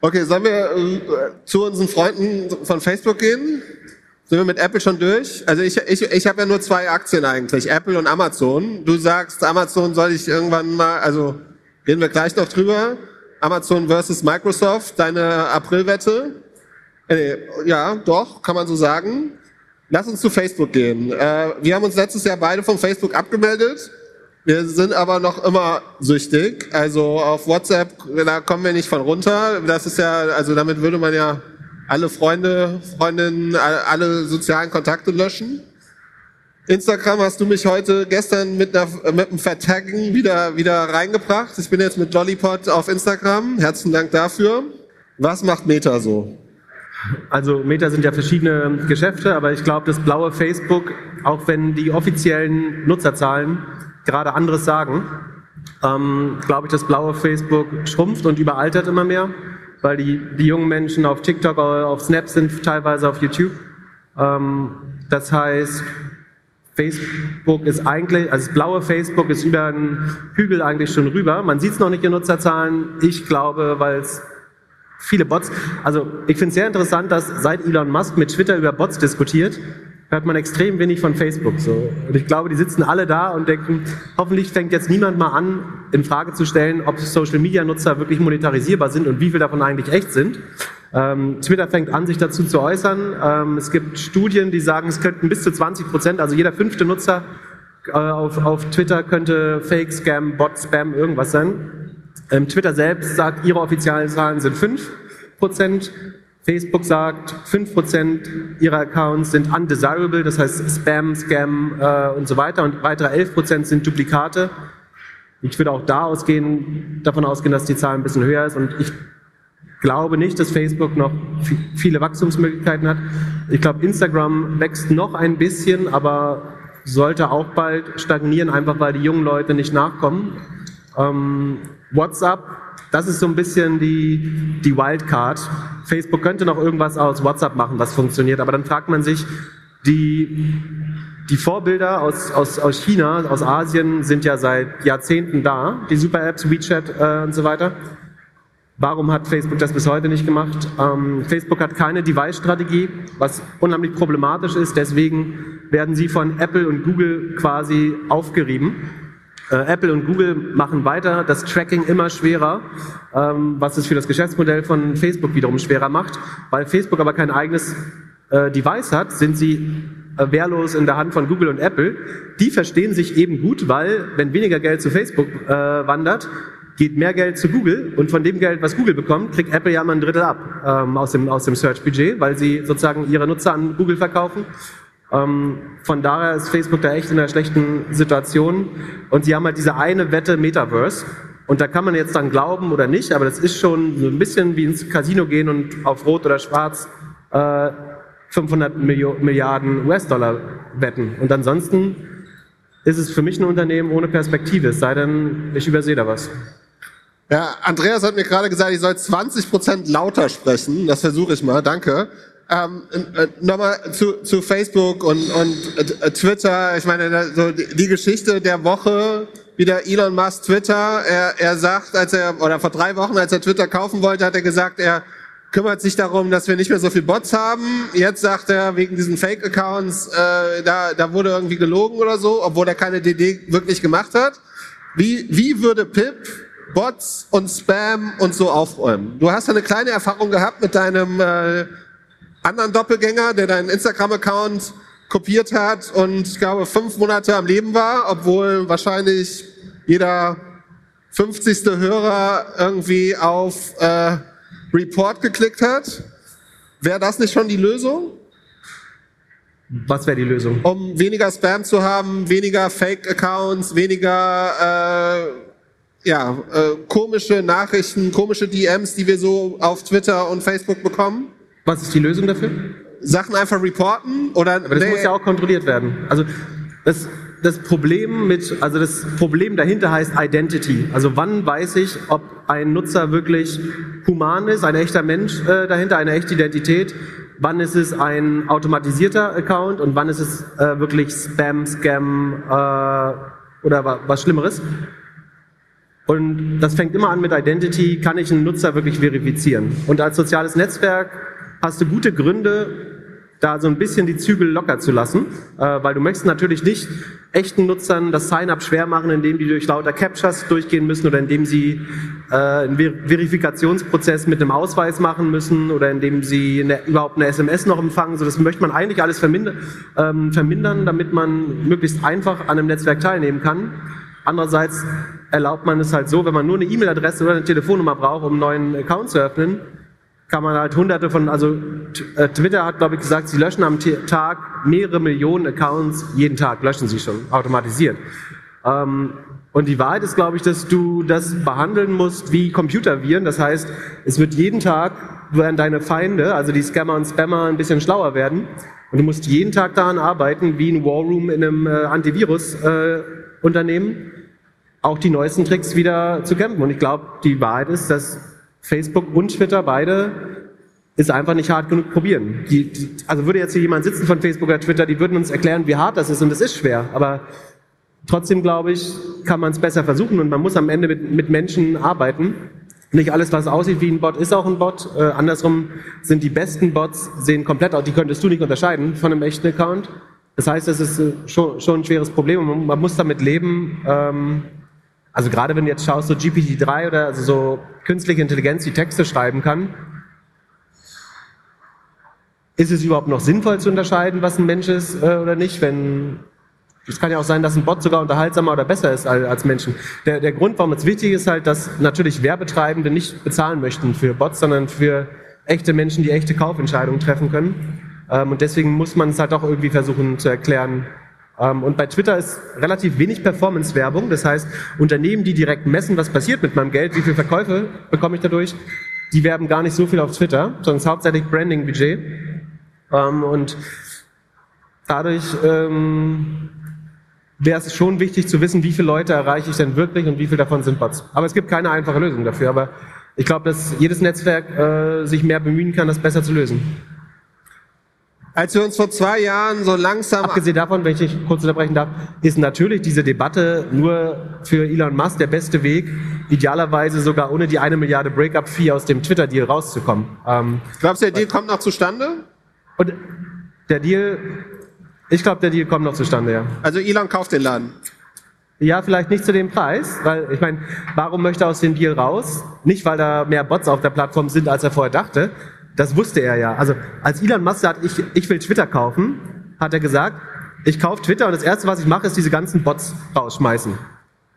Okay, sollen wir äh, zu unseren Freunden von Facebook gehen? Sind wir mit Apple schon durch? Also ich, ich, ich habe ja nur zwei Aktien eigentlich, Apple und Amazon. Du sagst, Amazon soll ich irgendwann mal, also reden wir gleich noch drüber. Amazon versus Microsoft, deine Aprilwette. Äh, ja, doch, kann man so sagen. Lass uns zu Facebook gehen. Äh, wir haben uns letztes Jahr beide von Facebook abgemeldet. Wir sind aber noch immer süchtig. Also auf WhatsApp, da kommen wir nicht von runter. Das ist ja, also damit würde man ja alle Freunde, Freundinnen, alle sozialen Kontakte löschen. Instagram hast du mich heute gestern mit, einer, mit einem Vertaggen wieder, wieder reingebracht. Ich bin jetzt mit Lollipop auf Instagram. Herzlichen Dank dafür. Was macht Meta so? Also Meta sind ja verschiedene Geschäfte, aber ich glaube, das blaue Facebook, auch wenn die offiziellen Nutzerzahlen gerade anderes sagen, ähm, glaube ich, das blaue Facebook schrumpft und überaltert immer mehr, weil die, die jungen Menschen auf TikTok, auf Snap sind, teilweise auf YouTube. Ähm, das heißt, Facebook ist eigentlich, also das blaue Facebook ist über den Hügel eigentlich schon rüber. Man sieht es noch nicht in Nutzerzahlen. Ich glaube, weil es viele Bots, also ich finde es sehr interessant, dass seit Elon Musk mit Twitter über Bots diskutiert, hört man extrem wenig von Facebook. So. Und ich glaube, die sitzen alle da und denken, hoffentlich fängt jetzt niemand mal an, in Frage zu stellen, ob Social-Media-Nutzer wirklich monetarisierbar sind und wie viel davon eigentlich echt sind. Ähm, Twitter fängt an, sich dazu zu äußern. Ähm, es gibt Studien, die sagen, es könnten bis zu 20 Prozent, also jeder fünfte Nutzer äh, auf, auf Twitter könnte Fake, Scam, Bot, Spam, irgendwas sein. Ähm, Twitter selbst sagt, ihre offiziellen Zahlen sind 5 Prozent. Facebook sagt, 5% ihrer Accounts sind undesirable, das heißt Spam, Scam äh, und so weiter und weitere 11% sind Duplikate. Ich würde auch da ausgehen, davon ausgehen, dass die Zahl ein bisschen höher ist und ich glaube nicht, dass Facebook noch viele Wachstumsmöglichkeiten hat. Ich glaube, Instagram wächst noch ein bisschen, aber sollte auch bald stagnieren, einfach weil die jungen Leute nicht nachkommen. Ähm, WhatsApp das ist so ein bisschen die, die Wildcard. Facebook könnte noch irgendwas aus WhatsApp machen, was funktioniert, aber dann fragt man sich, die, die Vorbilder aus, aus, aus China, aus Asien sind ja seit Jahrzehnten da, die Super-Apps, WeChat äh, und so weiter. Warum hat Facebook das bis heute nicht gemacht? Ähm, Facebook hat keine Device-Strategie, was unheimlich problematisch ist. Deswegen werden sie von Apple und Google quasi aufgerieben. Äh, Apple und Google machen weiter das Tracking immer schwerer, ähm, was es für das Geschäftsmodell von Facebook wiederum schwerer macht. Weil Facebook aber kein eigenes äh, Device hat, sind sie äh, wehrlos in der Hand von Google und Apple. Die verstehen sich eben gut, weil wenn weniger Geld zu Facebook wandert, geht mehr Geld zu Google und von dem Geld, was Google bekommt, kriegt Apple ja mal ein Drittel ab ähm, aus dem, aus dem Search-Budget, weil sie sozusagen ihre Nutzer an Google verkaufen. Ähm, von daher ist Facebook da echt in einer schlechten Situation. Und sie haben halt diese eine Wette Metaverse. Und da kann man jetzt dann glauben oder nicht, aber das ist schon so ein bisschen wie ins Casino gehen und auf Rot oder Schwarz äh, 500 Millio Milliarden US-Dollar wetten. Und ansonsten ist es für mich ein Unternehmen ohne Perspektive, es sei denn, ich übersehe da was. Ja, Andreas hat mir gerade gesagt, ich soll 20 Prozent lauter sprechen. Das versuche ich mal, danke. Ähm, äh, Nochmal zu, zu Facebook und, und äh, Twitter. Ich meine, so die, die Geschichte der Woche, wieder Elon Musk Twitter. Er, er sagt, als er, oder vor drei Wochen, als er Twitter kaufen wollte, hat er gesagt, er kümmert sich darum, dass wir nicht mehr so viel Bots haben. Jetzt sagt er, wegen diesen Fake-Accounts, äh, da, da wurde irgendwie gelogen oder so, obwohl er keine DD wirklich gemacht hat. Wie, wie würde Pip Bots und Spam und so aufräumen? Du hast eine kleine Erfahrung gehabt mit deinem äh, anderen Doppelgänger, der deinen Instagram-Account kopiert hat und ich glaube fünf Monate am Leben war, obwohl wahrscheinlich jeder 50. Hörer irgendwie auf äh, Report geklickt hat. Wäre das nicht schon die Lösung? Was wäre die Lösung? Um weniger Spam zu haben, weniger Fake-Accounts, weniger äh, ja, äh, komische Nachrichten, komische DMs, die wir so auf Twitter und Facebook bekommen. Was ist die Lösung dafür? Sachen einfach reporten oder. Aber das nee, muss ja auch kontrolliert werden. Also das, das Problem mit, also das Problem dahinter heißt Identity. Also wann weiß ich, ob ein Nutzer wirklich human ist, ein echter Mensch äh, dahinter, eine echte Identität? Wann ist es ein automatisierter Account und wann ist es äh, wirklich Spam, Scam äh, oder wa was Schlimmeres? Und das fängt immer an mit Identity. Kann ich einen Nutzer wirklich verifizieren? Und als soziales Netzwerk hast du gute Gründe, da so ein bisschen die Zügel locker zu lassen, äh, weil du möchtest natürlich nicht echten Nutzern das Sign-up schwer machen, indem die durch lauter Captchas durchgehen müssen oder indem sie äh, einen Ver Verifikationsprozess mit einem Ausweis machen müssen oder indem sie eine, überhaupt eine SMS noch empfangen. So, das möchte man eigentlich alles vermindern, ähm, vermindern, damit man möglichst einfach an einem Netzwerk teilnehmen kann. Andererseits erlaubt man es halt so, wenn man nur eine E-Mail-Adresse oder eine Telefonnummer braucht, um einen neuen Account zu öffnen, kann man halt hunderte von, also äh, Twitter hat, glaube ich, gesagt, sie löschen am Tag mehrere Millionen Accounts, jeden Tag löschen sie schon, automatisiert. Ähm, und die Wahrheit ist, glaube ich, dass du das behandeln musst wie Computerviren. Das heißt, es wird jeden Tag, werden deine Feinde, also die Scammer und Spammer, ein bisschen schlauer werden. Und du musst jeden Tag daran arbeiten, wie ein Warroom in einem äh, Antivirus-Unternehmen, äh, auch die neuesten Tricks wieder zu kämpfen. Und ich glaube, die Wahrheit ist, dass Facebook und Twitter beide ist einfach nicht hart genug probieren. Die, die, also würde jetzt hier jemand sitzen von Facebook oder Twitter, die würden uns erklären, wie hart das ist und es ist schwer. Aber trotzdem glaube ich, kann man es besser versuchen und man muss am Ende mit, mit Menschen arbeiten. Nicht alles, was aussieht wie ein Bot, ist auch ein Bot. Äh, andersrum sind die besten Bots, sehen komplett aus, die könntest du nicht unterscheiden von einem echten Account. Das heißt, es ist äh, schon, schon ein schweres Problem und man, man muss damit leben. Ähm, also gerade wenn du jetzt schaust, so GPT-3 oder also so künstliche Intelligenz, die Texte schreiben kann, ist es überhaupt noch sinnvoll zu unterscheiden, was ein Mensch ist äh, oder nicht? Wenn es kann ja auch sein, dass ein Bot sogar unterhaltsamer oder besser ist als, als Menschen. Der, der Grund, warum es wichtig ist, halt, dass natürlich Werbetreibende nicht bezahlen möchten für Bots, sondern für echte Menschen, die echte Kaufentscheidungen treffen können. Ähm, und deswegen muss man es halt auch irgendwie versuchen zu erklären, und bei Twitter ist relativ wenig Performance-Werbung. Das heißt, Unternehmen, die direkt messen, was passiert mit meinem Geld, wie viele Verkäufe bekomme ich dadurch, die werben gar nicht so viel auf Twitter, sondern es ist hauptsächlich Branding-Budget. Ähm, und dadurch ähm, wäre es schon wichtig zu wissen, wie viele Leute erreiche ich denn wirklich und wie viele davon sind Bots. Aber es gibt keine einfache Lösung dafür. Aber ich glaube, dass jedes Netzwerk äh, sich mehr bemühen kann, das besser zu lösen. Als wir uns vor zwei Jahren so langsam. Abgesehen davon, wenn ich dich kurz unterbrechen darf, ist natürlich diese Debatte nur für Elon Musk der beste Weg, idealerweise sogar ohne die eine Milliarde Breakup-Fee aus dem Twitter-Deal rauszukommen. Ähm, Glaubst du, der Deal kommt noch zustande? Und der Deal Ich glaube, der Deal kommt noch zustande, ja. Also Elon kauft den Laden. Ja, vielleicht nicht zu dem Preis, weil ich meine, warum möchte er aus dem Deal raus? Nicht, weil da mehr Bots auf der Plattform sind, als er vorher dachte. Das wusste er ja. Also als Elon Musk sagt, ich, ich will Twitter kaufen, hat er gesagt, ich kaufe Twitter und das Erste, was ich mache, ist diese ganzen Bots rausschmeißen.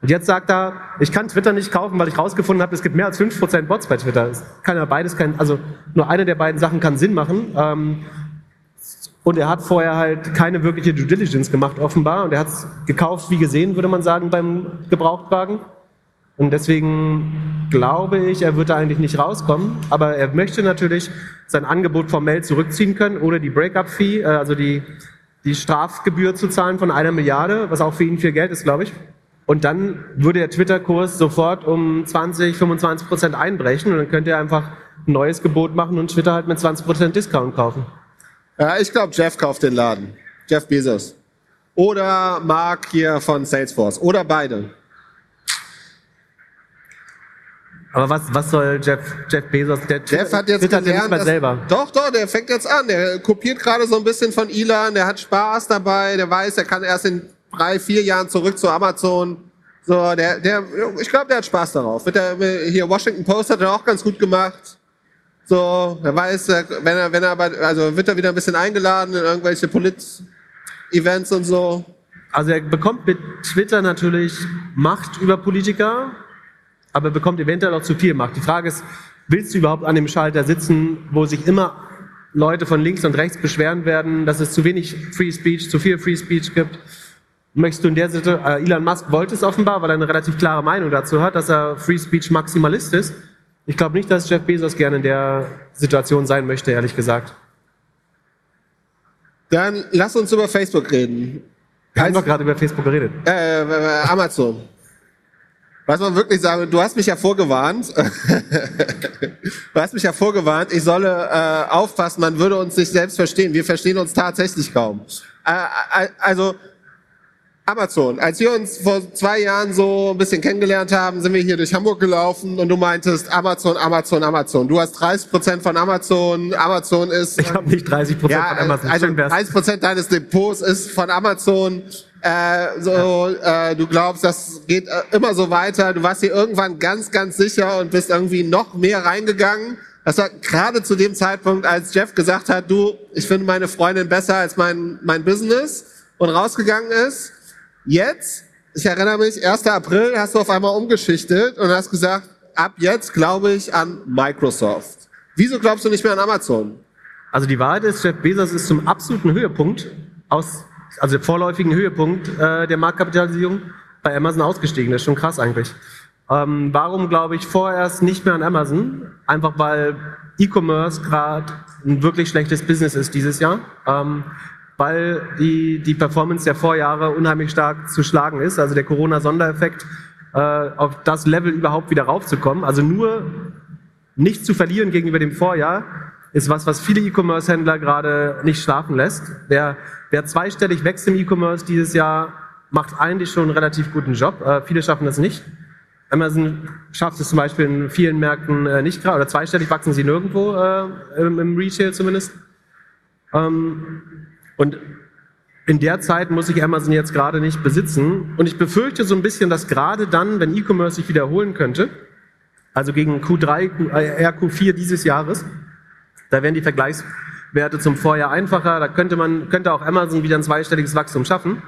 Und jetzt sagt er, ich kann Twitter nicht kaufen, weil ich rausgefunden habe, es gibt mehr als 5% Bots bei Twitter. Kann ja beides kein, also nur eine der beiden Sachen kann Sinn machen. Ähm, und er hat vorher halt keine wirkliche Due Diligence gemacht, offenbar. Und er hat es gekauft, wie gesehen, würde man sagen, beim Gebrauchtwagen. Und deswegen glaube ich, er wird da eigentlich nicht rauskommen. Aber er möchte natürlich sein Angebot formell zurückziehen können oder die Breakup-Fee, äh, also die, die Strafgebühr zu zahlen von einer Milliarde, was auch für ihn viel Geld ist, glaube ich. Und dann würde der Twitter-Kurs sofort um 20, 25 Prozent einbrechen und dann könnte er einfach ein neues Gebot machen und Twitter halt mit 20 Prozent Discount kaufen. Ja, ich glaube, Jeff kauft den Laden. Jeff Bezos. Oder Mark hier von Salesforce. Oder beide. Aber was, was soll Jeff, Jeff Bezos? Der Jeff hat jetzt twittert gelernt, nicht mal dass- selber. Doch, doch, der fängt jetzt an. Der kopiert gerade so ein bisschen von Elon. Der hat Spaß dabei. Der weiß, er kann erst in drei, vier Jahren zurück zu Amazon. So, der, der, ich glaube, der hat Spaß darauf. Wird der, hier Washington Post hat er auch ganz gut gemacht. So, er weiß, wenn er, wenn er, aber, also wird er wieder ein bisschen eingeladen in irgendwelche Polit-Events und so. Also er bekommt mit Twitter natürlich Macht über Politiker, aber er bekommt eventuell auch zu viel Macht. Die Frage ist, willst du überhaupt an dem Schalter sitzen, wo sich immer Leute von links und rechts beschweren werden, dass es zu wenig Free Speech, zu viel Free Speech gibt? Möchtest du in der Situation, äh, Elon Musk wollte es offenbar, weil er eine relativ klare Meinung dazu hat, dass er Free Speech Maximalist ist. Ich glaube nicht, dass Jeff Bezos gerne in der Situation sein möchte, ehrlich gesagt. Dann lass uns über Facebook reden. Wir haben doch gerade über Facebook geredet. Äh, äh, Amazon. Was man wirklich sagen, du hast mich ja vorgewarnt. du hast mich ja vorgewarnt, ich solle äh, aufpassen, man würde uns nicht selbst verstehen. Wir verstehen uns tatsächlich kaum. Äh, äh, also Amazon. Als wir uns vor zwei Jahren so ein bisschen kennengelernt haben, sind wir hier durch Hamburg gelaufen und du meintest Amazon, Amazon, Amazon. Du hast 30 Prozent von Amazon. Amazon ist Ich habe nicht 30 Prozent ja, von Amazon. also Schön wär's. 30 Prozent deines Depots ist von Amazon. Äh, so, äh, du glaubst, das geht äh, immer so weiter. Du warst hier irgendwann ganz, ganz sicher und bist irgendwie noch mehr reingegangen. Das war gerade zu dem Zeitpunkt, als Jeff gesagt hat, du, ich finde meine Freundin besser als mein, mein Business und rausgegangen ist. Jetzt, ich erinnere mich, 1. April hast du auf einmal umgeschichtet und hast gesagt, ab jetzt glaube ich an Microsoft. Wieso glaubst du nicht mehr an Amazon? Also die Wahrheit ist, Jeff Bezos ist zum absoluten Höhepunkt aus, also vorläufigen Höhepunkt äh, der Marktkapitalisierung bei Amazon ausgestiegen. Das ist schon krass eigentlich. Ähm, warum glaube ich vorerst nicht mehr an Amazon? Einfach weil E-Commerce gerade ein wirklich schlechtes Business ist dieses Jahr. Ähm, weil die, die Performance der Vorjahre unheimlich stark zu schlagen ist. Also der Corona-Sondereffekt, äh, auf das Level überhaupt wieder raufzukommen. Also nur nichts zu verlieren gegenüber dem Vorjahr ist was, was viele E-Commerce-Händler gerade nicht schlafen lässt. Wer, wer zweistellig wächst im E-Commerce dieses Jahr, macht eigentlich schon einen relativ guten Job. Äh, viele schaffen das nicht. Amazon schafft es zum Beispiel in vielen Märkten äh, nicht gerade, oder zweistellig wachsen sie nirgendwo, äh, im, im Retail zumindest. Ähm, und in der Zeit muss ich Amazon jetzt gerade nicht besitzen. Und ich befürchte so ein bisschen, dass gerade dann, wenn E-Commerce sich wiederholen könnte, also gegen Q3, Q, äh, RQ4 dieses Jahres, da werden die Vergleichswerte zum Vorjahr einfacher, da könnte man, könnte auch Amazon wieder ein zweistelliges Wachstum schaffen.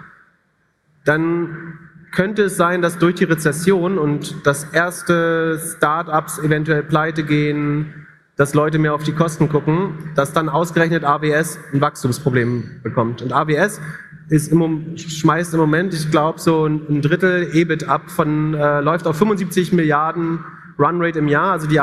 Dann könnte es sein, dass durch die Rezession und dass erste Startups eventuell pleite gehen, dass Leute mehr auf die Kosten gucken, dass dann ausgerechnet AWS ein Wachstumsproblem bekommt. Und AWS ist im, schmeißt im Moment, ich glaube, so ein Drittel EBIT ab von, äh, läuft auf 75 Milliarden Runrate im Jahr. Also die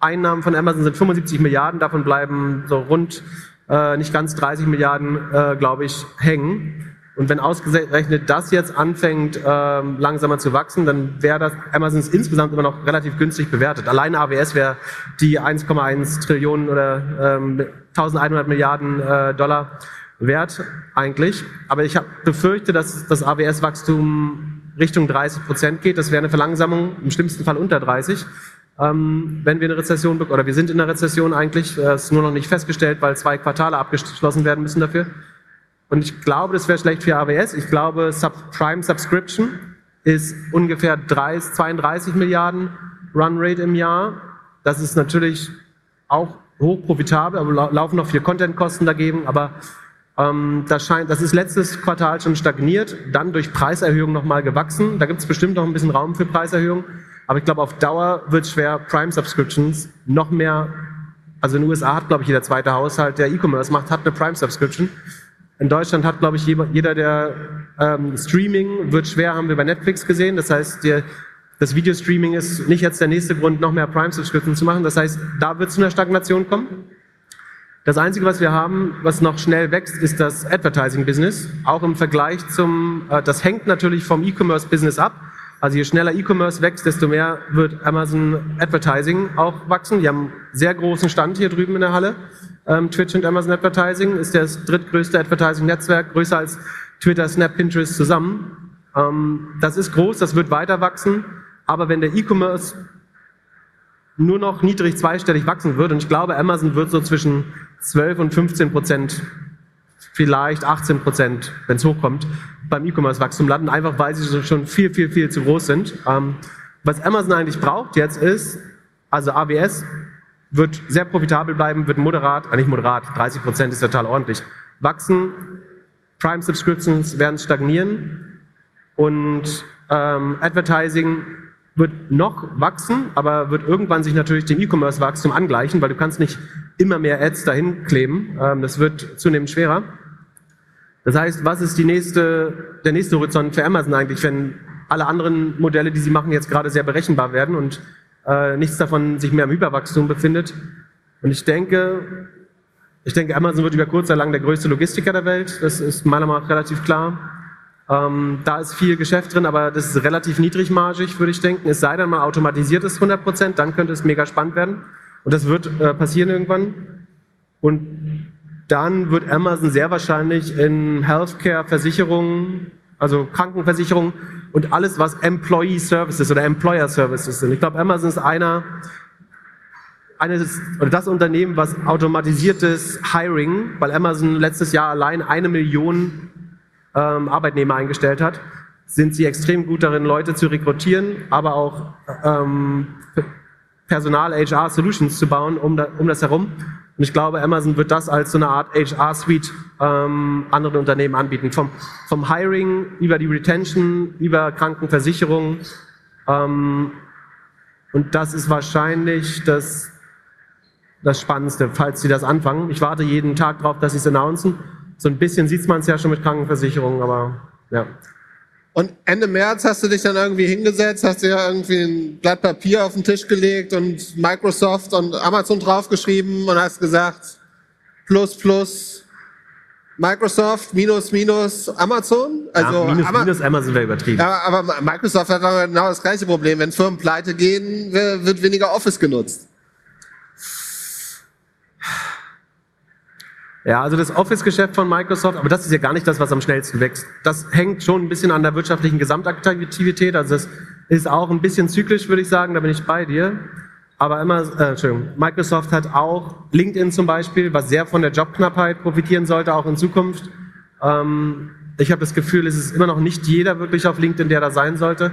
AWS-Einnahmen von Amazon sind 75 Milliarden, davon bleiben so rund äh, nicht ganz 30 Milliarden, äh, glaube ich, hängen. Und wenn ausgerechnet das jetzt anfängt, ähm, langsamer zu wachsen, dann wäre das Amazons insgesamt immer noch relativ günstig bewertet. Alleine AWS wäre die 1,1 Trillionen oder ähm, 1100 Milliarden äh, Dollar wert eigentlich. Aber ich hab, befürchte, dass das AWS-Wachstum Richtung 30 Prozent geht. Das wäre eine Verlangsamung, im schlimmsten Fall unter 30. Ähm, wenn wir eine Rezession bekommen, oder wir sind in einer Rezession eigentlich, äh, ist nur noch nicht festgestellt, weil zwei Quartale abgeschlossen werden müssen dafür. Und ich glaube, das wäre schlecht für AWS. Ich glaube, Sub Prime Subscription ist ungefähr 30, 32 Milliarden Run Rate im Jahr. Das ist natürlich auch hoch profitabel, aber lau laufen noch vier Content-Kosten dagegen. Aber ähm, das, scheint, das ist letztes Quartal schon stagniert, dann durch Preiserhöhungen nochmal gewachsen. Da gibt es bestimmt noch ein bisschen Raum für Preiserhöhungen. Aber ich glaube, auf Dauer wird schwer, Prime-Subscriptions noch mehr, also in den USA hat, glaube ich, jeder zweite Haushalt, der E-Commerce macht, hat eine Prime-Subscription. In Deutschland hat, glaube ich, jeder, der ähm, Streaming wird schwer, haben wir bei Netflix gesehen. Das heißt, der, das Videostreaming ist nicht jetzt der nächste Grund, noch mehr Prime-Subscription zu machen. Das heißt, da wird es zu einer Stagnation kommen. Das Einzige, was wir haben, was noch schnell wächst, ist das Advertising-Business. Auch im Vergleich zum, äh, das hängt natürlich vom E-Commerce-Business ab. Also je schneller E-Commerce wächst, desto mehr wird Amazon Advertising auch wachsen. Die haben einen sehr großen Stand hier drüben in der Halle. Ähm, Twitch und Amazon Advertising ist das drittgrößte Advertising-Netzwerk, größer als Twitter, Snap, Pinterest zusammen. Ähm, das ist groß, das wird weiter wachsen. Aber wenn der E-Commerce nur noch niedrig zweistellig wachsen wird, und ich glaube, Amazon wird so zwischen 12 und 15 Prozent, vielleicht 18 Prozent, wenn es hochkommt, beim E-Commerce-Wachstum landen, einfach weil sie schon viel, viel, viel zu groß sind. Ähm, was Amazon eigentlich braucht jetzt ist, also AWS wird sehr profitabel bleiben, wird moderat, äh nicht moderat, 30 Prozent ist total ordentlich, wachsen, Prime Subscriptions werden stagnieren und ähm, Advertising wird noch wachsen, aber wird irgendwann sich natürlich dem E-Commerce-Wachstum angleichen, weil du kannst nicht immer mehr Ads dahin kleben. Ähm, das wird zunehmend schwerer. Das heißt, was ist die nächste, der nächste Horizont für Amazon eigentlich, wenn alle anderen Modelle, die sie machen, jetzt gerade sehr berechenbar werden und äh, nichts davon sich mehr im Überwachstum befindet? Und ich denke, ich denke, Amazon wird über kurz oder lang der größte Logistiker der Welt. Das ist meiner Meinung nach relativ klar. Ähm, da ist viel Geschäft drin, aber das ist relativ niedrigmargig, würde ich denken. Es sei denn, man automatisiert es 100 Prozent, dann könnte es mega spannend werden. Und das wird äh, passieren irgendwann. Und dann wird Amazon sehr wahrscheinlich in Healthcare, Versicherungen, also Krankenversicherungen und alles, was Employee Services oder Employer Services sind. Ich glaube, Amazon ist einer, eines, oder das Unternehmen, was automatisiertes Hiring, weil Amazon letztes Jahr allein eine Million ähm, Arbeitnehmer eingestellt hat, sind sie extrem gut darin, Leute zu rekrutieren, aber auch ähm, Personal HR Solutions zu bauen um, da, um das herum. Und ich glaube, Amazon wird das als so eine Art HR-Suite ähm, anderen Unternehmen anbieten. Vom, vom Hiring über die Retention, über Krankenversicherung. Ähm, und das ist wahrscheinlich das, das Spannendste, falls sie das anfangen. Ich warte jeden Tag darauf, dass sie es announcen. So ein bisschen sieht man es ja schon mit Krankenversicherungen, aber ja. Und Ende März hast du dich dann irgendwie hingesetzt, hast dir irgendwie ein Blatt Papier auf den Tisch gelegt und Microsoft und Amazon draufgeschrieben und hast gesagt, plus, plus, Microsoft, minus, minus, Amazon. Also ja, minus, Ama minus Amazon wäre übertrieben. Ja, aber Microsoft hat aber genau das gleiche Problem. Wenn Firmen pleite gehen, wird weniger Office genutzt. Ja, also das Office-Geschäft von Microsoft, aber das ist ja gar nicht das, was am schnellsten wächst. Das hängt schon ein bisschen an der wirtschaftlichen Gesamtaktivität. Also es ist auch ein bisschen zyklisch, würde ich sagen, da bin ich bei dir. Aber immer, äh, Entschuldigung, Microsoft hat auch LinkedIn zum Beispiel, was sehr von der Jobknappheit profitieren sollte, auch in Zukunft. Ähm, ich habe das Gefühl, es ist immer noch nicht jeder wirklich auf LinkedIn, der da sein sollte.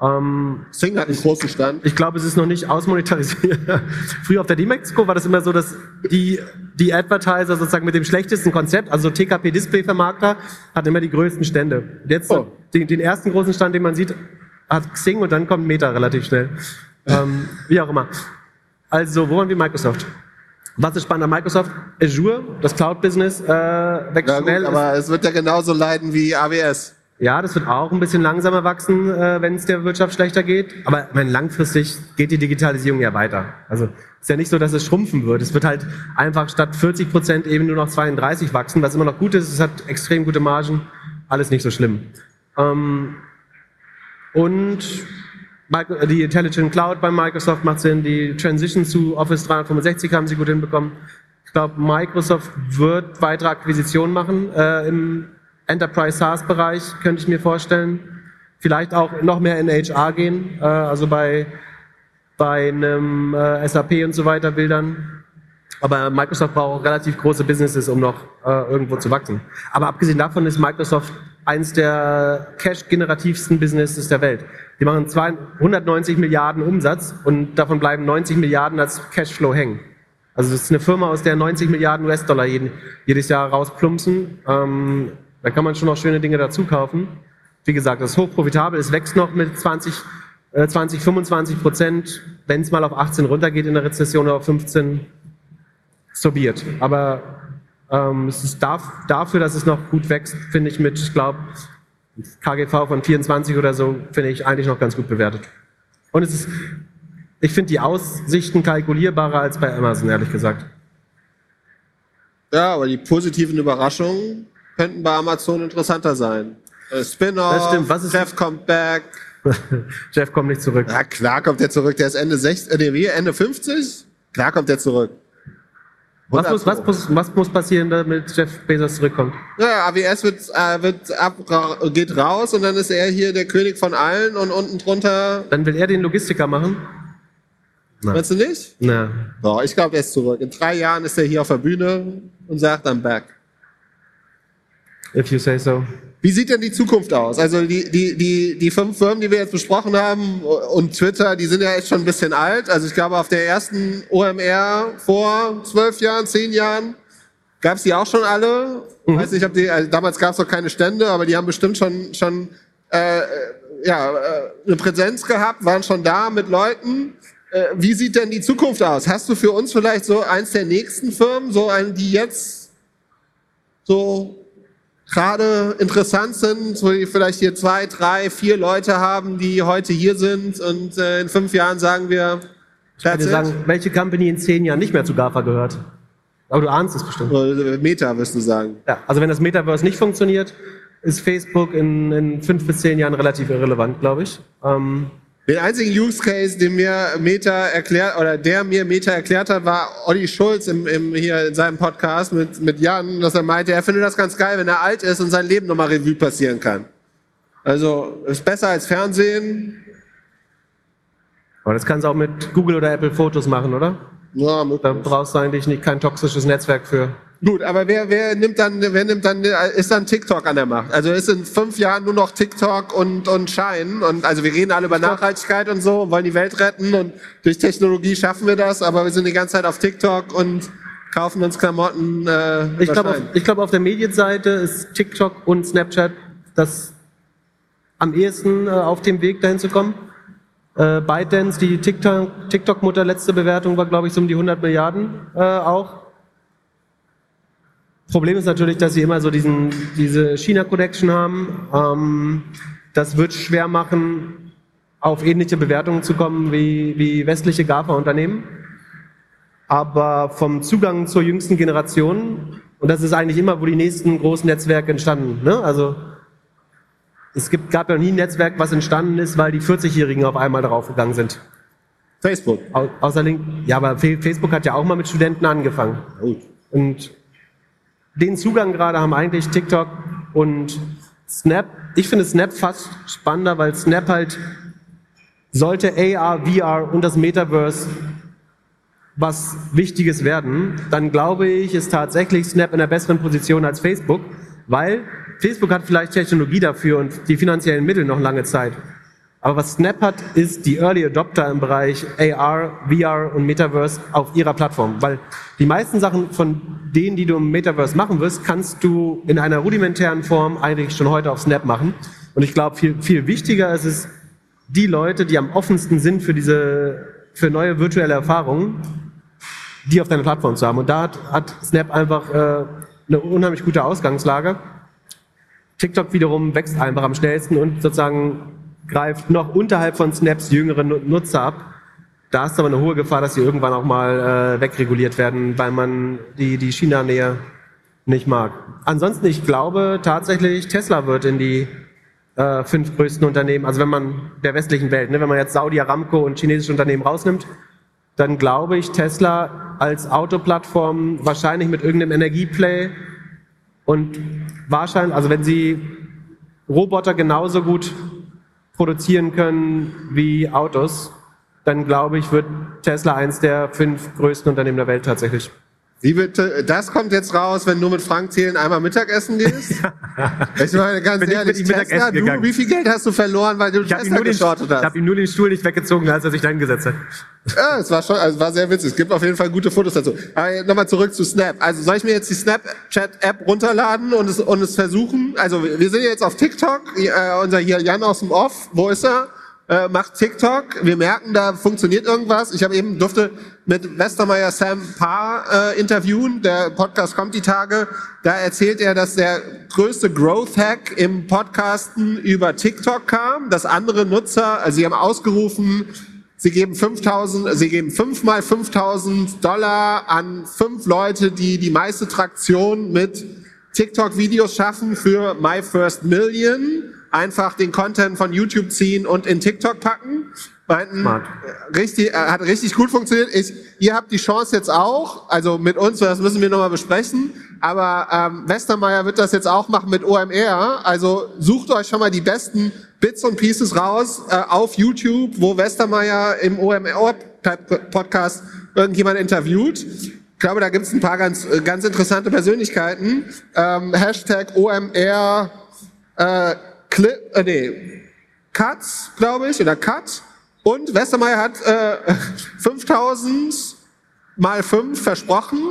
Ähm, Sing hat einen großen Stand. Ich glaube, es ist noch nicht ausmonetarisiert. Früher auf der D-Mexico war das immer so, dass die, die Advertiser sozusagen mit dem schlechtesten Konzept, also TKP-Display-Vermarkter, hat immer die größten Stände. Jetzt oh. den, den, ersten großen Stand, den man sieht, hat Xing und dann kommt Meta relativ schnell. ähm, wie auch immer. Also, wo waren wir? Microsoft. Was ist spannend an Microsoft? Azure, das Cloud-Business, äh, wächst schnell. Gut, aber es wird ja genauso leiden wie AWS. Ja, das wird auch ein bisschen langsamer wachsen, äh, wenn es der Wirtschaft schlechter geht. Aber meine, langfristig geht die Digitalisierung ja weiter. Also ist ja nicht so, dass es schrumpfen wird. Es wird halt einfach statt 40 Prozent eben nur noch 32 wachsen, was immer noch gut ist. Es hat extrem gute Margen. Alles nicht so schlimm. Ähm, und die Intelligent Cloud bei Microsoft macht Sinn. Die Transition zu Office 365 haben sie gut hinbekommen. Ich glaube, Microsoft wird weitere Akquisitionen machen äh, im Enterprise SaaS-Bereich könnte ich mir vorstellen. Vielleicht auch noch mehr in HR gehen, äh, also bei, bei einem äh, SAP und so weiter Bildern. Aber Microsoft braucht auch relativ große Businesses, um noch äh, irgendwo zu wachsen. Aber abgesehen davon ist Microsoft eins der cash-generativsten Businesses der Welt. Die machen 290 Milliarden Umsatz und davon bleiben 90 Milliarden als Cashflow hängen. Also das ist eine Firma, aus der 90 Milliarden US-Dollar jedes Jahr rausplumpsen. Da kann man schon noch schöne Dinge dazu kaufen. Wie gesagt, das ist hochprofitabel, es wächst noch mit 20, äh, 20 25 Prozent. Wenn es mal auf 18 runtergeht in der Rezession oder auf 15, so be it. Aber ähm, es ist darf, dafür, dass es noch gut wächst, finde ich mit, ich glaube, KGV von 24 oder so, finde ich eigentlich noch ganz gut bewertet. Und es ist, ich finde die Aussichten kalkulierbarer als bei Amazon, ehrlich gesagt. Ja, aber die positiven Überraschungen könnten bei Amazon interessanter sein. Äh, Spin-off, stimmt. Was ist- Jeff kommt back. Jeff kommt nicht zurück. Ja, klar kommt der zurück. Der ist Ende 60, äh, nee, wie, Ende 50? Klar kommt der zurück. Was 100 muss, was, muss, was muss passieren, damit Jeff Bezos zurückkommt? Ja, AWS wird, äh, wird ab, geht raus und dann ist er hier der König von allen und unten drunter, Dann will er den Logistiker machen? weißt du nicht? Na, So, ich glaube, er ist zurück. In drei Jahren ist er hier auf der Bühne und sagt dann back. If you say so. Wie sieht denn die Zukunft aus? Also die, die, die, die fünf Firmen, die wir jetzt besprochen haben und Twitter, die sind ja echt schon ein bisschen alt. Also ich glaube, auf der ersten OMR vor zwölf Jahren, zehn Jahren gab es die auch schon alle. Ich weiß nicht, ob die, also damals gab es noch keine Stände, aber die haben bestimmt schon, schon äh, ja, äh, eine Präsenz gehabt, waren schon da mit Leuten. Äh, wie sieht denn die Zukunft aus? Hast du für uns vielleicht so eins der nächsten Firmen, so einen, die jetzt so gerade interessant sind, so die vielleicht hier zwei, drei, vier Leute haben, die heute hier sind und äh, in fünf Jahren sagen wir, Ich würde sagen, welche Company in zehn Jahren nicht mehr zu GAFA gehört. Aber du ahnst es bestimmt. Oder Meta, wirst du sagen. Ja, also wenn das Metaverse nicht funktioniert, ist Facebook in, in fünf bis zehn Jahren relativ irrelevant, glaube ich. Ähm, Den einzigen Use Case, den mir Meta erklärt, oder der mir Meta erklärt hat, war Olli Schulz im, im, hier in seinem Podcast mit, mit Jan, dass er meinte, er findet das ganz geil, wenn er alt ist und sein Leben nochmal Revue passieren kann. Also, ist besser als Fernsehen. aber das kannst du auch mit Google oder Apple Fotos machen, oder? Ja, Da möglich. brauchst du eigentlich nicht, kein toxisches Netzwerk für. Gut, aber wer, wer nimmt dann, wer nimmt dann, ist dann TikTok an der Macht? Also ist in fünf Jahren nur noch TikTok und, und Schein und also wir reden alle über Nachhaltigkeit und so und wollen die Welt retten und durch Technologie schaffen wir das, aber wir sind die ganze Zeit auf TikTok und kaufen uns Klamotten. Äh, Ich glaube, auf, ich glaub, auf der Medienseite ist TikTok und Snapchat das am ehesten äh, auf dem Weg dahin zu kommen. Äh, ByteDance, die TikTok- TikTok-Mutter, letzte Bewertung war, glaube ich, so um die 100 Milliarden äh, auch. Problem ist natürlich, dass sie immer so diesen, diese China-Connection haben. Ähm, das wird schwer machen, auf ähnliche Bewertungen zu kommen wie, wie westliche GAFA-Unternehmen aber vom Zugang zur jüngsten Generation, und das ist eigentlich immer, wo die nächsten großen Netzwerke entstanden. Ne? Also es gibt, gab ja nie ein Netzwerk, was entstanden ist, weil die 40-Jährigen auf einmal draufgegangen sind. Facebook. Au außer Link, ja, aber Facebook hat ja auch mal mit Studenten angefangen. Gut. Und den Zugang gerade haben eigentlich TikTok und Snap. Ich finde Snap fast spannender, weil Snap halt sollte AR, VR und das Metaverse was Wichtiges werden, dann glaube ich, ist tatsächlich Snap in einer besseren Position als Facebook, weil Facebook hat vielleicht Technologie dafür und die finanziellen Mittel noch lange Zeit. Aber was Snap hat, ist die Early Adopter im Bereich AR, VR und Metaverse auf ihrer Plattform. Weil die meisten Sachen von denen, die du im Metaverse machen wirst, kannst du in einer rudimentären Form eigentlich schon heute auf Snap machen. Und ich glaube, viel, viel wichtiger ist es, die Leute, die am offensten sind für diese, für neue virtuelle Erfahrungen, die auf deiner Plattform zu haben. Und da hat, hat Snap einfach äh, eine unheimlich gute Ausgangslage. TikTok wiederum wächst einfach am schnellsten und sozusagen greift noch unterhalb von Snaps jüngere Nu- Nutzer ab. Da ist aber eine hohe Gefahr, dass sie irgendwann auch mal äh, wegreguliert werden, weil man die, die China-Nähe nicht mag. Ansonsten, ich glaube tatsächlich, Tesla wird in die äh, fünf größten Unternehmen, also wenn man der westlichen Welt, ne, wenn man jetzt Saudi Aramco und chinesische Unternehmen rausnimmt, dann glaube ich Tesla als Autoplattform wahrscheinlich mit irgendeinem Energieplay und wahrscheinlich, also wenn sie Roboter genauso gut produzieren können wie Autos, dann glaube ich, wird Tesla eins der fünf größten Unternehmen der Welt tatsächlich. Wie bitte? Das kommt jetzt raus, wenn du mit Frank Thelen einmal Mittagessen gehst? ich meine, ganz Bin ich ehrlich, ihm Tesla, du, gegangen. wie viel Geld hast du verloren, weil du Ich habe Tesla geschortet ich hast? hab ihm nur den Stuhl nicht weggezogen, als er sich da hingesetzt hat. Ja, es war schon, also war sehr witzig. Es gibt auf jeden Fall gute Fotos dazu. Aber nochmal zurück zu Snap. Also soll ich mir jetzt die Snapchat-App runterladen und es, und es versuchen? Also wir sind jetzt auf TikTok. Äh, unser hier Jan aus dem Off, wo ist er? Äh, macht TikTok. Wir merken, da funktioniert irgendwas. Ich habe eben durfte mit Westermeier Sam Paar äh, interviewen. Der Podcast kommt die Tage. Da erzählt er, dass der größte Growth-Hack im Podcasten über TikTok kam, dass andere Nutzer, also sie haben ausgerufen, Sie geben 5000, Sie geben fünfmal 5000 Dollar an fünf Leute, die die meiste Traktion mit TikTok-Videos schaffen für My First Million. Einfach den Content von YouTube ziehen und in TikTok packen. Meinten, Smart. äh, richtig, äh, hat richtig gut funktioniert. Ich, ihr habt die Chance jetzt auch, also mit uns, das müssen wir nochmal besprechen. Aber ähm, Westermeier wird das jetzt auch machen mit OMR. Also sucht euch schon mal die besten Bits und Pieces raus äh, auf YouTube, wo Westermeier im OMR-Podcast irgendjemand interviewt. Ich glaube, da gibt es ein paar ganz, äh, ganz interessante Persönlichkeiten. Ähm, Hashtag OMR äh, Clip, äh, nee, Cuts, glaube ich, oder Cut. Und Westermeier hat äh, 5000 mal 5 versprochen.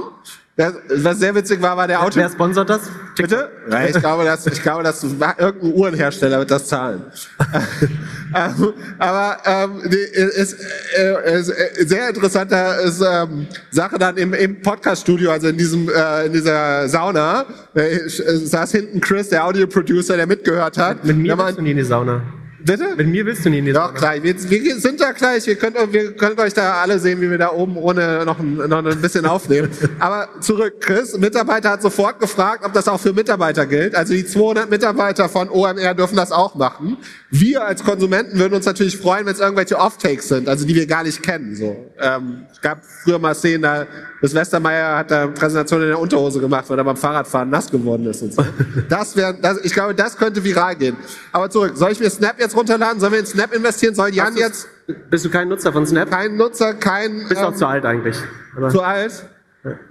Das, was sehr witzig war, war der Auto. Wer sponsert das? Bitte? Ja, ich glaube, dass, ich glaube, dass irgendein Uhrenhersteller wird das zahlen. ähm, aber ähm, ist, äh, ist äh, sehr interessanter ist, ähm, Sache dann im, im Podcast-Studio, also in diesem äh, in dieser Sauna, äh, äh, saß hinten Chris, der Audio-Producer, der mitgehört hat. Mit mir willst du nie in die Sauna. Bitte? Mit mir willst du nie in die Doch, Sauna. gleich. Wir, wir sind da gleich. Ihr könnt, wir könnt euch da alle sehen, wie wir da oben ohne noch ein, noch ein bisschen aufnehmen. Aber zurück, Chris. Ein Mitarbeiter hat sofort gefragt, ob das auch für Mitarbeiter gilt. Also die 200 Mitarbeiter von OMR dürfen das auch machen. Wir als Konsumenten würden uns natürlich freuen, wenn es irgendwelche Off-Takes sind, also die wir gar nicht kennen. So, ähm, es gab früher mal Szenen, da das Westermeier hat da eine Präsentation in der Unterhose gemacht, weil er beim Fahrradfahren nass geworden ist und so. Das wäre, das, ich glaube, das könnte viral gehen. Aber zurück, soll ich mir Snap jetzt runterladen? Sollen wir in Snap investieren? Soll Jan jetzt Bist du kein Nutzer von Snap? kein Nutzer, kein Bist auch ähm, zu alt eigentlich. Aber, zu alt?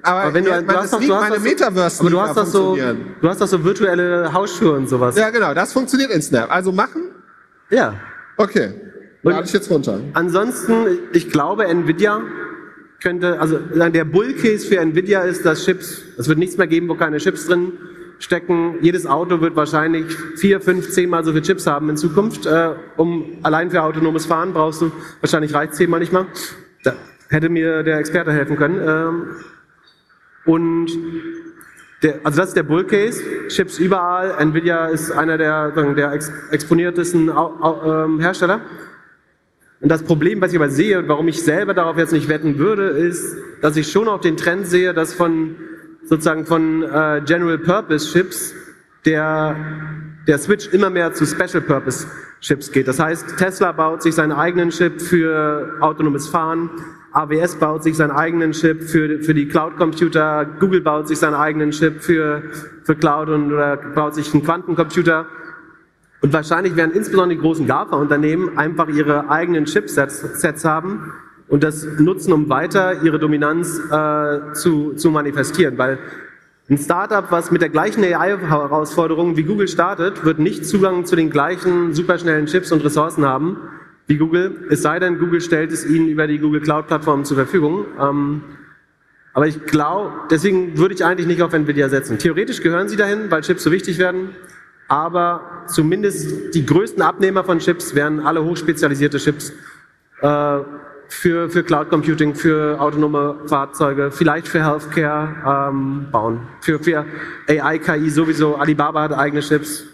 Aber, aber wenn du, ja, du hast es doch, meine Metaverse aber du hast doch so, du hast doch so virtuelle Hausschuhe und sowas. Ja, genau, das funktioniert in Snap. Also machen? ja. Okay. Lade ich jetzt runter. Ansonsten, ich glaube, Nvidia könnte, also der Bullcase für Nvidia ist, dass Chips, es wird nichts mehr geben, wo keine Chips drin stecken. Jedes Auto wird wahrscheinlich vier, fünf, zehnmal so viele Chips haben in Zukunft. Äh, um allein für autonomes Fahren brauchst du, wahrscheinlich reicht zehnmal nicht mal. Da hätte mir der Experte helfen können. Ähm, und der, also das ist der Bullcase, Chips überall. Nvidia ist einer der, der ex exponiertesten ähm, Hersteller. Und das Problem, was ich aber sehe und warum ich selber darauf jetzt nicht wetten würde, ist, dass ich schon auch den Trend sehe, dass von sozusagen von äh, General Purpose Chips der, der Switch immer mehr zu Special Purpose Chips geht. Das heißt, Tesla baut sich seinen eigenen Chip für autonomes Fahren, AWS baut sich seinen eigenen Chip für, für die Cloud-Computer, Google baut sich seinen eigenen Chip für, für Cloud und oder baut sich einen Quantencomputer. Und wahrscheinlich werden insbesondere die großen GAFA-Unternehmen einfach ihre eigenen Chipsets Sets haben und das nutzen, um weiter ihre Dominanz äh, zu, zu manifestieren. Weil ein Startup, was mit der gleichen AI-Herausforderung wie Google startet, wird nicht Zugang zu den gleichen superschnellen Chips und Ressourcen haben wie Google, es sei denn, Google stellt es ihnen über die Google Cloud-Plattform zur Verfügung. Ähm, aber ich glaube, deswegen würde ich eigentlich nicht auf Nvidia setzen. Theoretisch gehören sie dahin, weil Chips so wichtig werden. Aber zumindest die größten Abnehmer von Chips werden alle hochspezialisierte Chips äh, für, für Cloud Computing, für autonome Fahrzeuge, vielleicht für Healthcare ähm, bauen. Für, für AI, KI sowieso. Alibaba hat eigene Chips.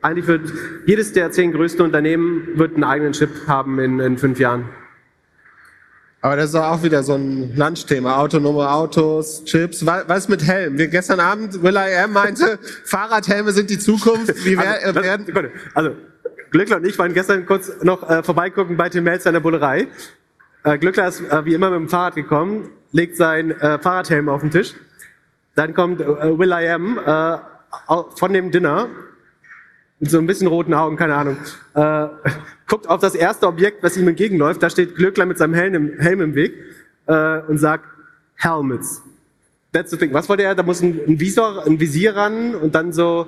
Eigentlich wird jedes der zehn größten Unternehmen wird einen eigenen Chip haben in, in fünf Jahren. Aber das ist doch auch wieder so ein Lunchthema. Autonome Autos, Chips. Was, mit Helm? Wir gestern Abend, Will I Am meinte, Fahrradhelme sind die Zukunft. Wie Also, äh, werden, Sekunde. also Glückler und ich waren gestern kurz noch äh, vorbeigucken bei Tim Melzer in der Bullerei. Äh, Glückler ist äh, wie immer mit dem Fahrrad gekommen, legt sein äh, Fahrradhelm auf den Tisch. Dann kommt äh, Will I Am äh, von dem Dinner mit so ein bisschen roten Augen, keine Ahnung. Äh, guckt auf das erste Objekt, was ihm entgegenläuft. Da steht Glückler mit seinem Helm im, Helm im Weg äh, und sagt Helmets. That's the thing. Was wollte er? Da muss ein, ein Visor, ein Visier ran und dann so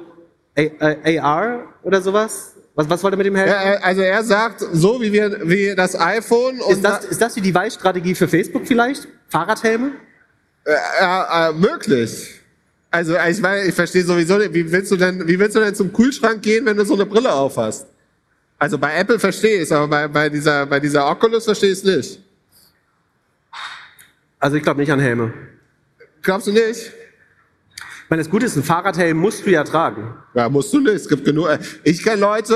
A, A, AR oder sowas? Was, was wollte er mit dem Helm? Ja, äh, also er sagt, so wie wir wie das iPhone und ist, das, ist das die Device-Strategie für Facebook vielleicht? Fahrradhelme? äh, äh, möglich. Also ich meine, ich verstehe sowieso nicht, wie willst du denn, wie willst du denn zum Kühlschrank gehen, wenn du so eine Brille auf hast? Also bei Apple verstehe ich es, aber bei, bei dieser bei dieser Oculus verstehe ich es nicht. Also ich glaube nicht an Helme. Glaubst du nicht? Ich meine, das Gute ist, ein Fahrradhelm musst du ja tragen. Ja, musst du nicht. Es gibt genug. Ich kenne Leute,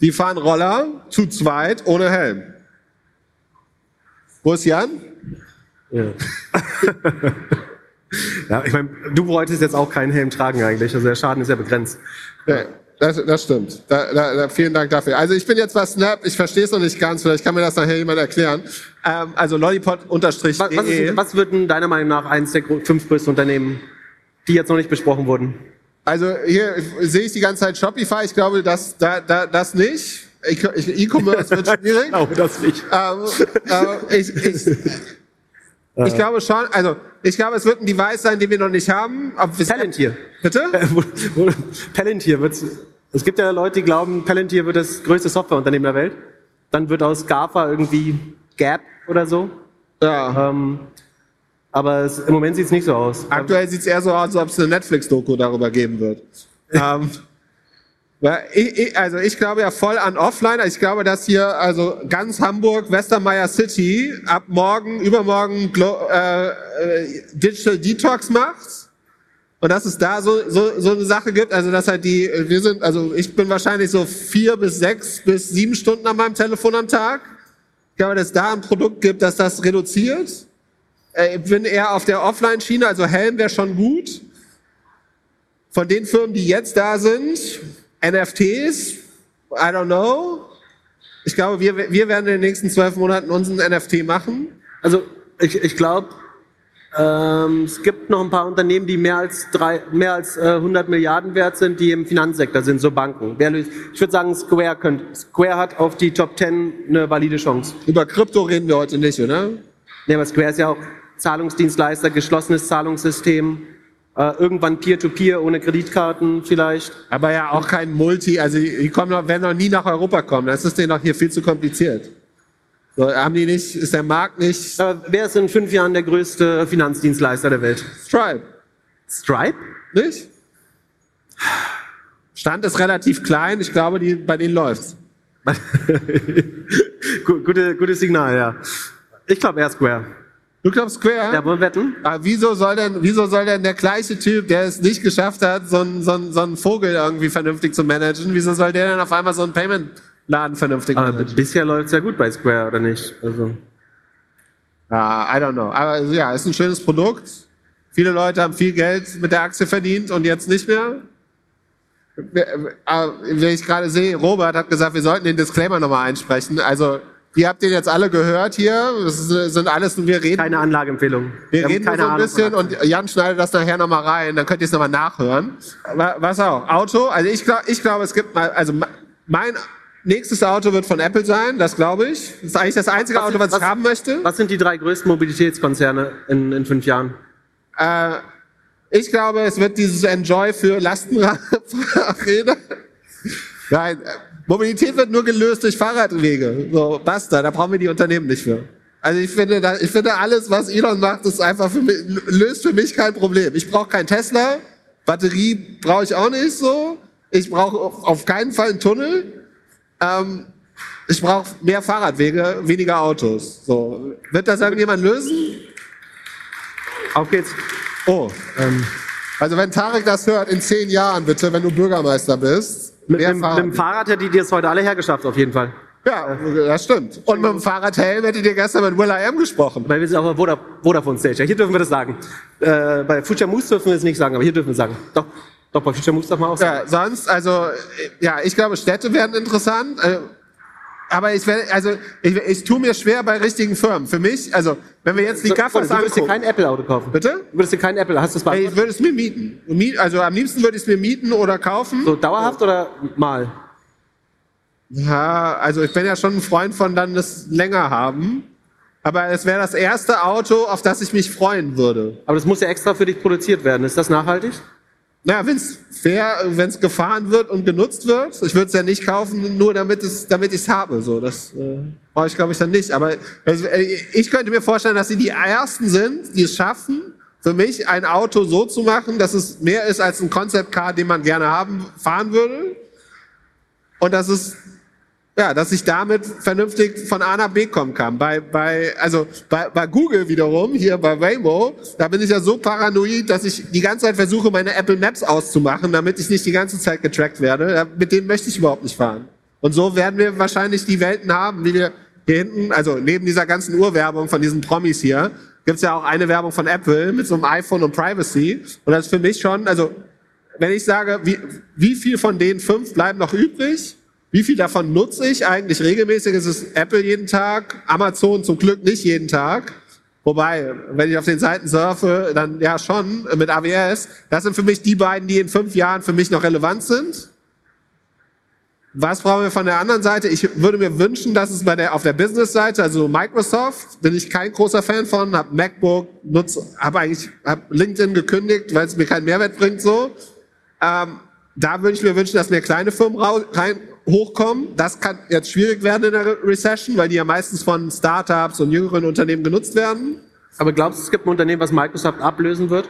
die fahren Roller zu zweit ohne Helm. Wo ist Jan? Ja. ja, ich meine, du wolltest jetzt auch keinen Helm tragen eigentlich. Also der Schaden ist ja begrenzt. Ja, das, das stimmt. Da, da, da, vielen Dank dafür. Also ich bin jetzt bei Snap, ich verstehe es noch nicht ganz, vielleicht kann mir das nachher jemand erklären. Ähm, also lollipop-de. Was, was, ist, was wird denn deiner Meinung nach eines der fünf größten Unternehmen, die jetzt noch nicht besprochen wurden? Also hier sehe ich die ganze Zeit Shopify. Ich glaube, das, da, da, das nicht. Ich- ich- E-Commerce wird schwierig. Genau, das nicht. ähm, äh, ich, ich, ich glaube schon, also ich glaube, es wird ein Device sein, den wir noch nicht haben. Palantir. Bitte? Wo- Palantir wird es gibt ja Leute, die glauben, Palantir wird das größte Softwareunternehmen der Welt. Dann wird aus GAFA irgendwie Gap oder so. Ja. Ähm, aber es, im Moment sieht es nicht so aus. Aktuell sieht es eher so aus, als ob es eine Netflix-Doku darüber geben wird. ähm, weil ich, ich, also ich glaube ja voll an Offline. Ich glaube, dass hier also ganz Hamburg, Westermeier City ab morgen, übermorgen Glo äh, äh, Digital Detox macht. Und dass es da so, so, so eine Sache gibt, also dass halt die, wir sind, also ich bin wahrscheinlich so vier bis sechs bis sieben Stunden an meinem Telefon am Tag. Ich glaube, dass es da ein Produkt gibt, das das reduziert. Äh, Ich bin eher auf der Offline-Schiene, also Helm wäre schon gut. Von den Firmen, die jetzt da sind, NFTs, I don't know. Ich glaube, wir, wir werden in den nächsten zwölf Monaten unseren NFT machen. Also ich, ich glaube, ähm, es gibt noch ein paar Unternehmen, die mehr als, drei, mehr als äh, 100 Milliarden wert sind, die im Finanzsektor sind, so Banken. Ich würde sagen, Square, könnte, Square hat auf die Top 10 eine valide Chance. Über Krypto reden wir heute nicht, oder? Nee, aber Square ist ja auch Zahlungsdienstleister, geschlossenes Zahlungssystem, äh, irgendwann Peer-to-Peer ohne Kreditkarten vielleicht. Aber ja auch kein Multi, also die kommen noch, werden noch nie nach Europa kommen. Das ist denen doch hier viel zu kompliziert. So, haben die nicht, ist der Markt nicht Aber wer ist in fünf Jahren der größte Finanzdienstleister der Welt? Stripe, Stripe? nicht? Stand ist relativ klein, ich glaube, die, bei denen läuft's. Gu- Gute, gutes Signal, ja. Ich glaube eher Square. Du glaubst Square? Ja, wollen wetten? Aber wieso soll denn, wieso soll denn der gleiche Typ, der es nicht geschafft hat, so einen, so einen, so einen Vogel irgendwie vernünftig zu managen, wieso soll der denn auf einmal so einen Payment-Laden vernünftig Aber managen? bisher läuft es ja gut bei Square, oder nicht? Also. Ja, I don't know. Aber also, ja, ist ein schönes Produkt. Viele Leute haben viel Geld mit der Aktie verdient und jetzt nicht mehr. Wer- äh, Wenn ich gerade sehe, Robert hat gesagt, wir sollten den Disclaimer nochmal einsprechen. Also, ihr habt den jetzt alle gehört hier. Das ist- sind alles, wir reden. Keine Anlageempfehlung. Wir haben reden so ein Ahnung bisschen und Jan schneidet das nachher nochmal rein, dann könnt ihr es nochmal nachhören. Wa- Was auch? Auto, also ich glaube, ich glaube, es gibt mal, also mein nächstes Auto wird von Apple sein, das glaube ich. Das ist eigentlich das einzige Was Auto, was ich haben möchte. Was sind die drei größten Mobilitätskonzerne in, in fünf Jahren? Äh, ich glaube, es wird dieses Enjoy für Lastenräder. Nein, äh, Mobilität wird nur gelöst durch Fahrradwege. So, basta, da brauchen wir die Unternehmen nicht für. Also ich finde, da, ich finde alles, was Elon macht, ist einfach für mich, löst für mich kein Problem. Ich brauche kein Tesla, Batterie brauche ich auch nicht so. Ich brauche auf keinen Fall einen Tunnel. Ähm, ich brauche mehr Fahrradwege, weniger Autos. So, wird das irgendjemand lösen? Auf geht's. Oh, ähm, also wenn Tarek das hört, in zehn Jahren bitte, wenn du Bürgermeister bist. Mit, mehr dem, mit dem Fahrrad hättet ihr es heute alle hergeschafft, auf jeden Fall. Ja, das stimmt. Und mit dem Fahrradhelm hättet ihr gestern mit Will I Am gesprochen. Weil wir sind auf der Voda- Vodafone Stage. Ja, hier dürfen wir das sagen. Äh, bei Future Moose dürfen wir es nicht sagen, aber hier dürfen wir es sagen. Doch, doch bei Future Moose darf man auch sagen. Ja, sonst, also, äh, ja, ich glaube, Städte werden interessant. Aber ich werde, also, ich, ich tue mir schwer bei richtigen Firmen. Für mich, also, wenn wir jetzt die So, Gaffers du würdest dir angucken. kein Apple-Auto kaufen. Bitte? Du würdest dir kein Apple, hast du es Ey, Ich würde es mir mieten. Miet- Also am liebsten würde ich es mir mieten oder kaufen. So dauerhaft oder mal? Ja, also ich bin ja schon ein Freund von dann das länger haben. Aber es wäre das erste Auto, auf das ich mich freuen würde. Aber das muss ja extra für dich produziert werden. Ist das nachhaltig? Na, wenn es fair, wenn es gefahren wird und genutzt wird, ich würde es ja nicht kaufen, nur damit es, damit ich es habe. So, das äh, brauche ich, glaube ich, dann nicht. Aber also, äh, ich könnte mir vorstellen, dass sie die ersten sind, die es schaffen, für mich ein Auto so zu machen, dass es mehr ist als ein Concept Car, den man gerne haben, fahren würde. Und dass es ja, dass ich damit vernünftig von A nach B kommen kann. Bei, bei, also bei, bei Google wiederum, hier bei Waymo, da bin ich ja so paranoid, dass ich die ganze Zeit versuche, meine Apple Maps auszumachen, damit ich nicht die ganze Zeit getrackt werde. Mit denen möchte ich überhaupt nicht fahren. Und so werden wir wahrscheinlich die Welten haben, wie wir hier hinten, also neben dieser ganzen Urwerbung von diesen Promis hier, gibt's ja auch eine Werbung von Apple mit so einem iPhone und Privacy. Und das ist für mich schon, also wenn ich sage, wie, wie viel von den fünf bleiben noch übrig? Wie viel davon nutze ich eigentlich regelmäßig? Es ist Apple jeden Tag, Amazon zum Glück nicht jeden Tag. Wobei, wenn ich auf den Seiten surfe, dann ja schon mit AWS. Das sind für mich die beiden, die in fünf Jahren für mich noch relevant sind. Was brauchen wir von der anderen Seite? Ich würde mir wünschen, dass es bei der, auf der Business-Seite, also Microsoft, bin ich kein großer Fan von, habe MacBook, nutze, habe eigentlich hab LinkedIn gekündigt, weil es mir keinen Mehrwert bringt so. Ähm, da würde ich mir wünschen, dass mehr kleine Firmen rein, hochkommen. Das kann jetzt schwierig werden in der Recession, weil die ja meistens von Startups und jüngeren Unternehmen genutzt werden. Aber glaubst du, es gibt ein Unternehmen, was Microsoft ablösen wird?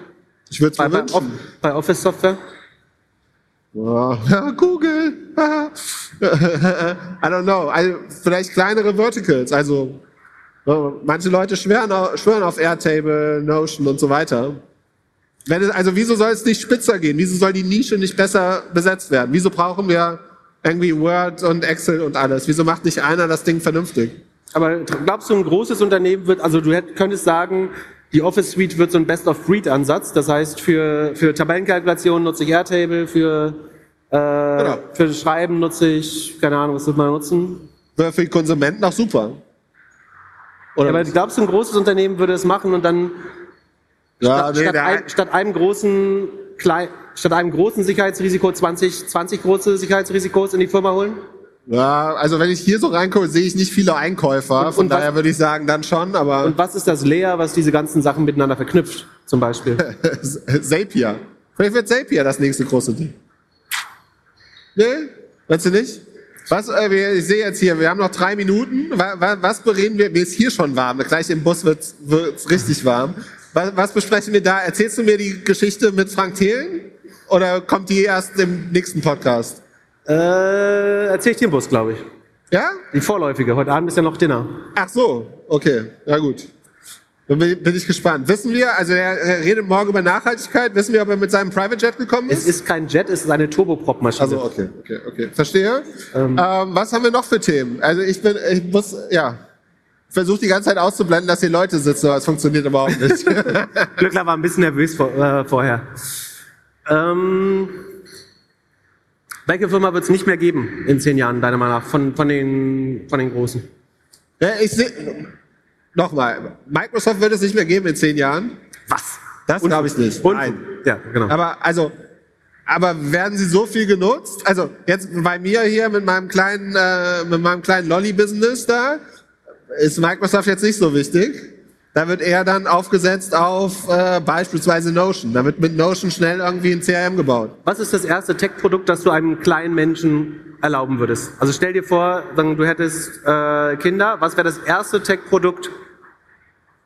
Ich würde es wünschen. bei Office Software? Google. I don't know. Also vielleicht kleinere Verticals. Also manche Leute schwören auf, schwören auf Airtable, Notion und so weiter. Es, also wieso soll es nicht spitzer gehen? Wieso soll die Nische nicht besser besetzt werden? Wieso brauchen wir irgendwie Word und Excel und alles? Wieso macht nicht einer das Ding vernünftig? Aber glaubst du, ein großes Unternehmen wird, also du hätt, könntest sagen, die Office Suite wird so ein Best-of-Breed-Ansatz. Das heißt, für, für Tabellenkalkulationen nutze ich Airtable, für, äh, Genau. für Schreiben nutze ich, keine Ahnung, was wird man nutzen? Wäre für die Konsumenten auch super. Oder Aber glaubst du, ein großes Unternehmen würde es machen und dann ja, statt, nee, statt, ein, statt einem großen Klei statt einem großen Sicherheitsrisiko 20, 20 große Sicherheitsrisikos in die Firma holen? ja, also wenn ich hier so reingucke, sehe ich nicht viele Einkäufer. Und- Von und was- daher würde ich sagen, dann schon, aber Und was ist das Layer, was diese ganzen Sachen miteinander verknüpft, zum Beispiel? Zapier. Vielleicht wird Zapier das nächste große Ding. Nee? Weißt du nicht? Was, äh, wir, ich sehe jetzt hier, wir haben noch drei Minuten. Was, was, was bereden wir? Mir ist hier schon warm. Gleich im Bus wird es richtig warm. Was, was besprechen wir da? Erzählst du mir die Geschichte mit Frank Thelen? Oder kommt die erst im nächsten Podcast? äh, erzähl ich dir im Bus, glaube ich. Ja? Die vorläufige. Heute Abend ist ja noch Dinner. Ach so, okay, ja gut. Dann bin, bin ich gespannt. Wissen wir, also er, er redet morgen über Nachhaltigkeit, wissen wir, ob er mit seinem Private Jet gekommen Es ist? ist kein Jet, es ist eine Turboprop-Maschine. Also okay, okay, okay. Verstehe. Ähm, was haben wir noch für Themen? Also ich bin, ich muss, ja, versuche die ganze Zeit auszublenden, dass hier Leute sitzen, aber es funktioniert überhaupt nicht. Glückler war ein bisschen nervös vor, äh, vorher. Ähm, welche Firma wird es nicht mehr geben in zehn Jahren, deiner Meinung nach, von, von, den, von den Großen? ja, ich sehe, nochmal, Microsoft wird es nicht mehr geben in zehn Jahren. Was? Das glaube ich nicht. Und, Nein. Ja, genau. Aber also, aber werden sie so viel genutzt? Also jetzt bei mir hier mit meinem kleinen, äh, mit meinem kleinen Lolly-Business da ist Microsoft jetzt nicht so wichtig. Da wird eher dann aufgesetzt auf äh, beispielsweise Notion. Da wird mit Notion schnell irgendwie ein CRM gebaut. Was ist das erste Tech-Produkt, das du einem kleinen Menschen erlauben würdest? Also stell dir vor, du hättest äh, Kinder. Was wäre das erste Tech-Produkt,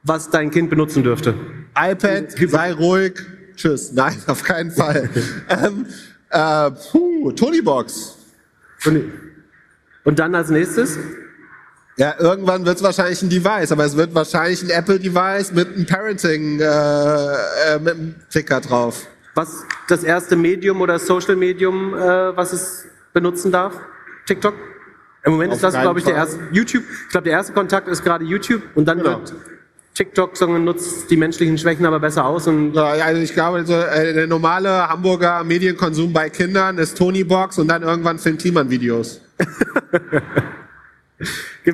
was dein Kind benutzen dürfte? iPad, sei ruhig. Tschüss. Nein, auf keinen Fall. ähm, äh, puh, Tonybox. Und dann als nächstes? Ja, irgendwann wird es wahrscheinlich ein Device, aber es wird wahrscheinlich ein Apple-Device mit einem Parenting, äh, äh, mit einem Ticker drauf. Was das erste Medium oder Social Medium, äh, was es benutzen darf? TikTok? Im Moment Auf ist das, glaube ich, der Fall. erste YouTube. Ich glaube, der erste Kontakt ist gerade YouTube und dann Genau. wird TikTok sondern nutzt die menschlichen Schwächen aber besser aus und ja, also ich glaube, so, äh, der normale Hamburger Medienkonsum bei Kindern ist Tonybox und dann irgendwann filmt Kliman Videos. äh,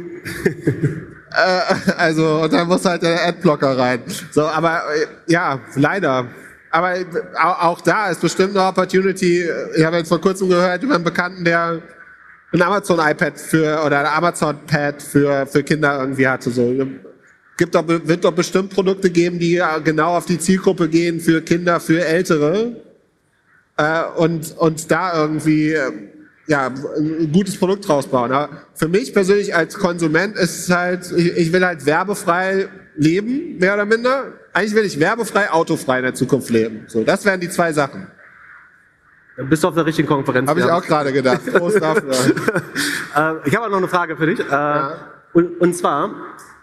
also, und dann muss halt der Adblocker rein. So, aber äh, ja, leider. Aber äh, auch, da ist bestimmt eine Opportunity. Ich habe jetzt vor kurzem gehört über einen Bekannten, der ein Amazon iPad für oder ein Amazon Pad für für Kinder irgendwie hatte. So gibt doch, wird doch bestimmt Produkte geben, die ja genau auf die Zielgruppe gehen für Kinder, für Ältere. Äh, und, und da irgendwie äh, ja, ein gutes Produkt draus bauen. Aber für mich persönlich als Konsument ist es halt, ich, ich will halt werbefrei leben, mehr oder minder. Eigentlich will ich werbefrei, autofrei in der Zukunft leben. So, das wären die zwei Sachen. Dann bist du auf der richtigen Konferenz. Habe ich ja. auch gerade gedacht. Prost dafür. Äh, ich habe auch noch eine Frage für dich. Äh, und, und zwar,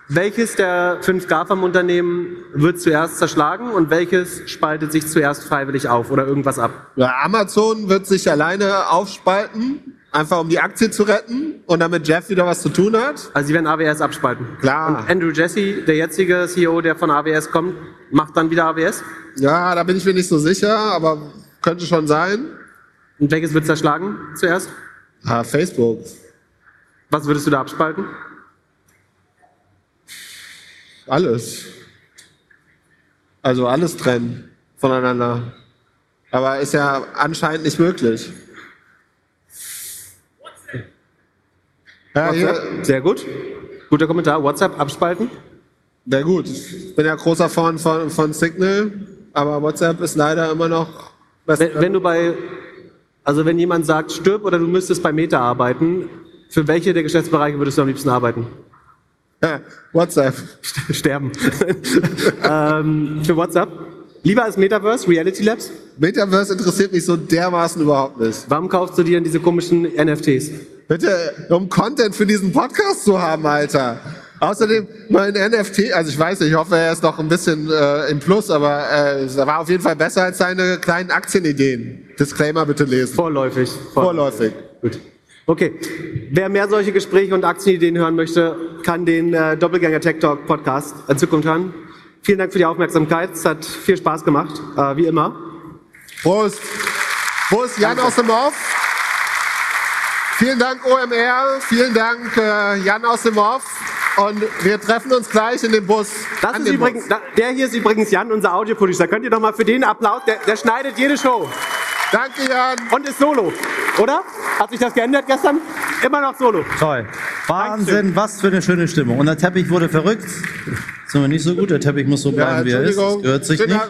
welches der fünf GAFAM-Unternehmen wird zuerst zerschlagen und welches spaltet sich zuerst freiwillig auf oder irgendwas ab? Ja, Amazon wird sich alleine aufspalten, einfach um die Aktie zu retten und damit Jeff wieder was zu tun hat. Also sie werden AWS abspalten. Klar. Und Andrew Jesse, der jetzige CEO, der von AWS kommt, macht dann wieder AWS? Ja, da bin ich mir nicht so sicher, aber könnte schon sein. Und welches wird zerschlagen zuerst? Ah, Facebook. Was würdest du da abspalten? Alles. Also alles trennen voneinander. Aber ist ja anscheinend nicht möglich. Ja, WhatsApp? Sehr gut. Guter Kommentar. WhatsApp abspalten? sehr gut. Ich bin ja großer Fan von, von Signal, aber WhatsApp ist leider immer noch. Wenn, wenn du bei, also wenn jemand sagt, stirb oder du müsstest bei Meta arbeiten, für welche der Geschäftsbereiche würdest du am liebsten arbeiten? Ja, WhatsApp. Sterben. ähm, für WhatsApp? Lieber als Metaverse, Reality Labs? Metaverse interessiert mich so dermaßen überhaupt nicht. Warum kaufst du dir denn diese komischen NFTs? Bitte, um Content für diesen Podcast zu haben, Alter. Außerdem, mein NFT, also ich weiß nicht, ich hoffe, er ist noch ein bisschen äh, im Plus, aber äh, er war auf jeden Fall besser als seine kleinen Aktienideen. Disclaimer bitte lesen. Vorläufig. Vorläufig. Gut. Okay. Wer mehr solche Gespräche und Aktienideen hören möchte, kann den äh, Doppelgänger Tech Talk Podcast in Zukunft hören. Vielen Dank für die Aufmerksamkeit. Es hat viel Spaß gemacht, äh, wie immer. Prost. Prost, Jan aus dem Off. Vielen Dank, OMR. Vielen Dank, äh, Jan aus dem Off. Und wir treffen uns gleich in dem Bus. Das ist übrigens, Bus. der hier ist übrigens Jan, unser Audioproducer. Könnt ihr doch mal für den Applaus, der, der schneidet jede Show Danke, Jan. und ist solo, oder? Hat sich das geändert gestern? Immer noch solo. Toll. Wahnsinn, was für eine schöne Stimmung. Und der Teppich wurde verrückt. Ist aber nicht so gut, der Teppich muss so Ja, bleiben, wie er ist. Das gehört sich nicht. Nehmen.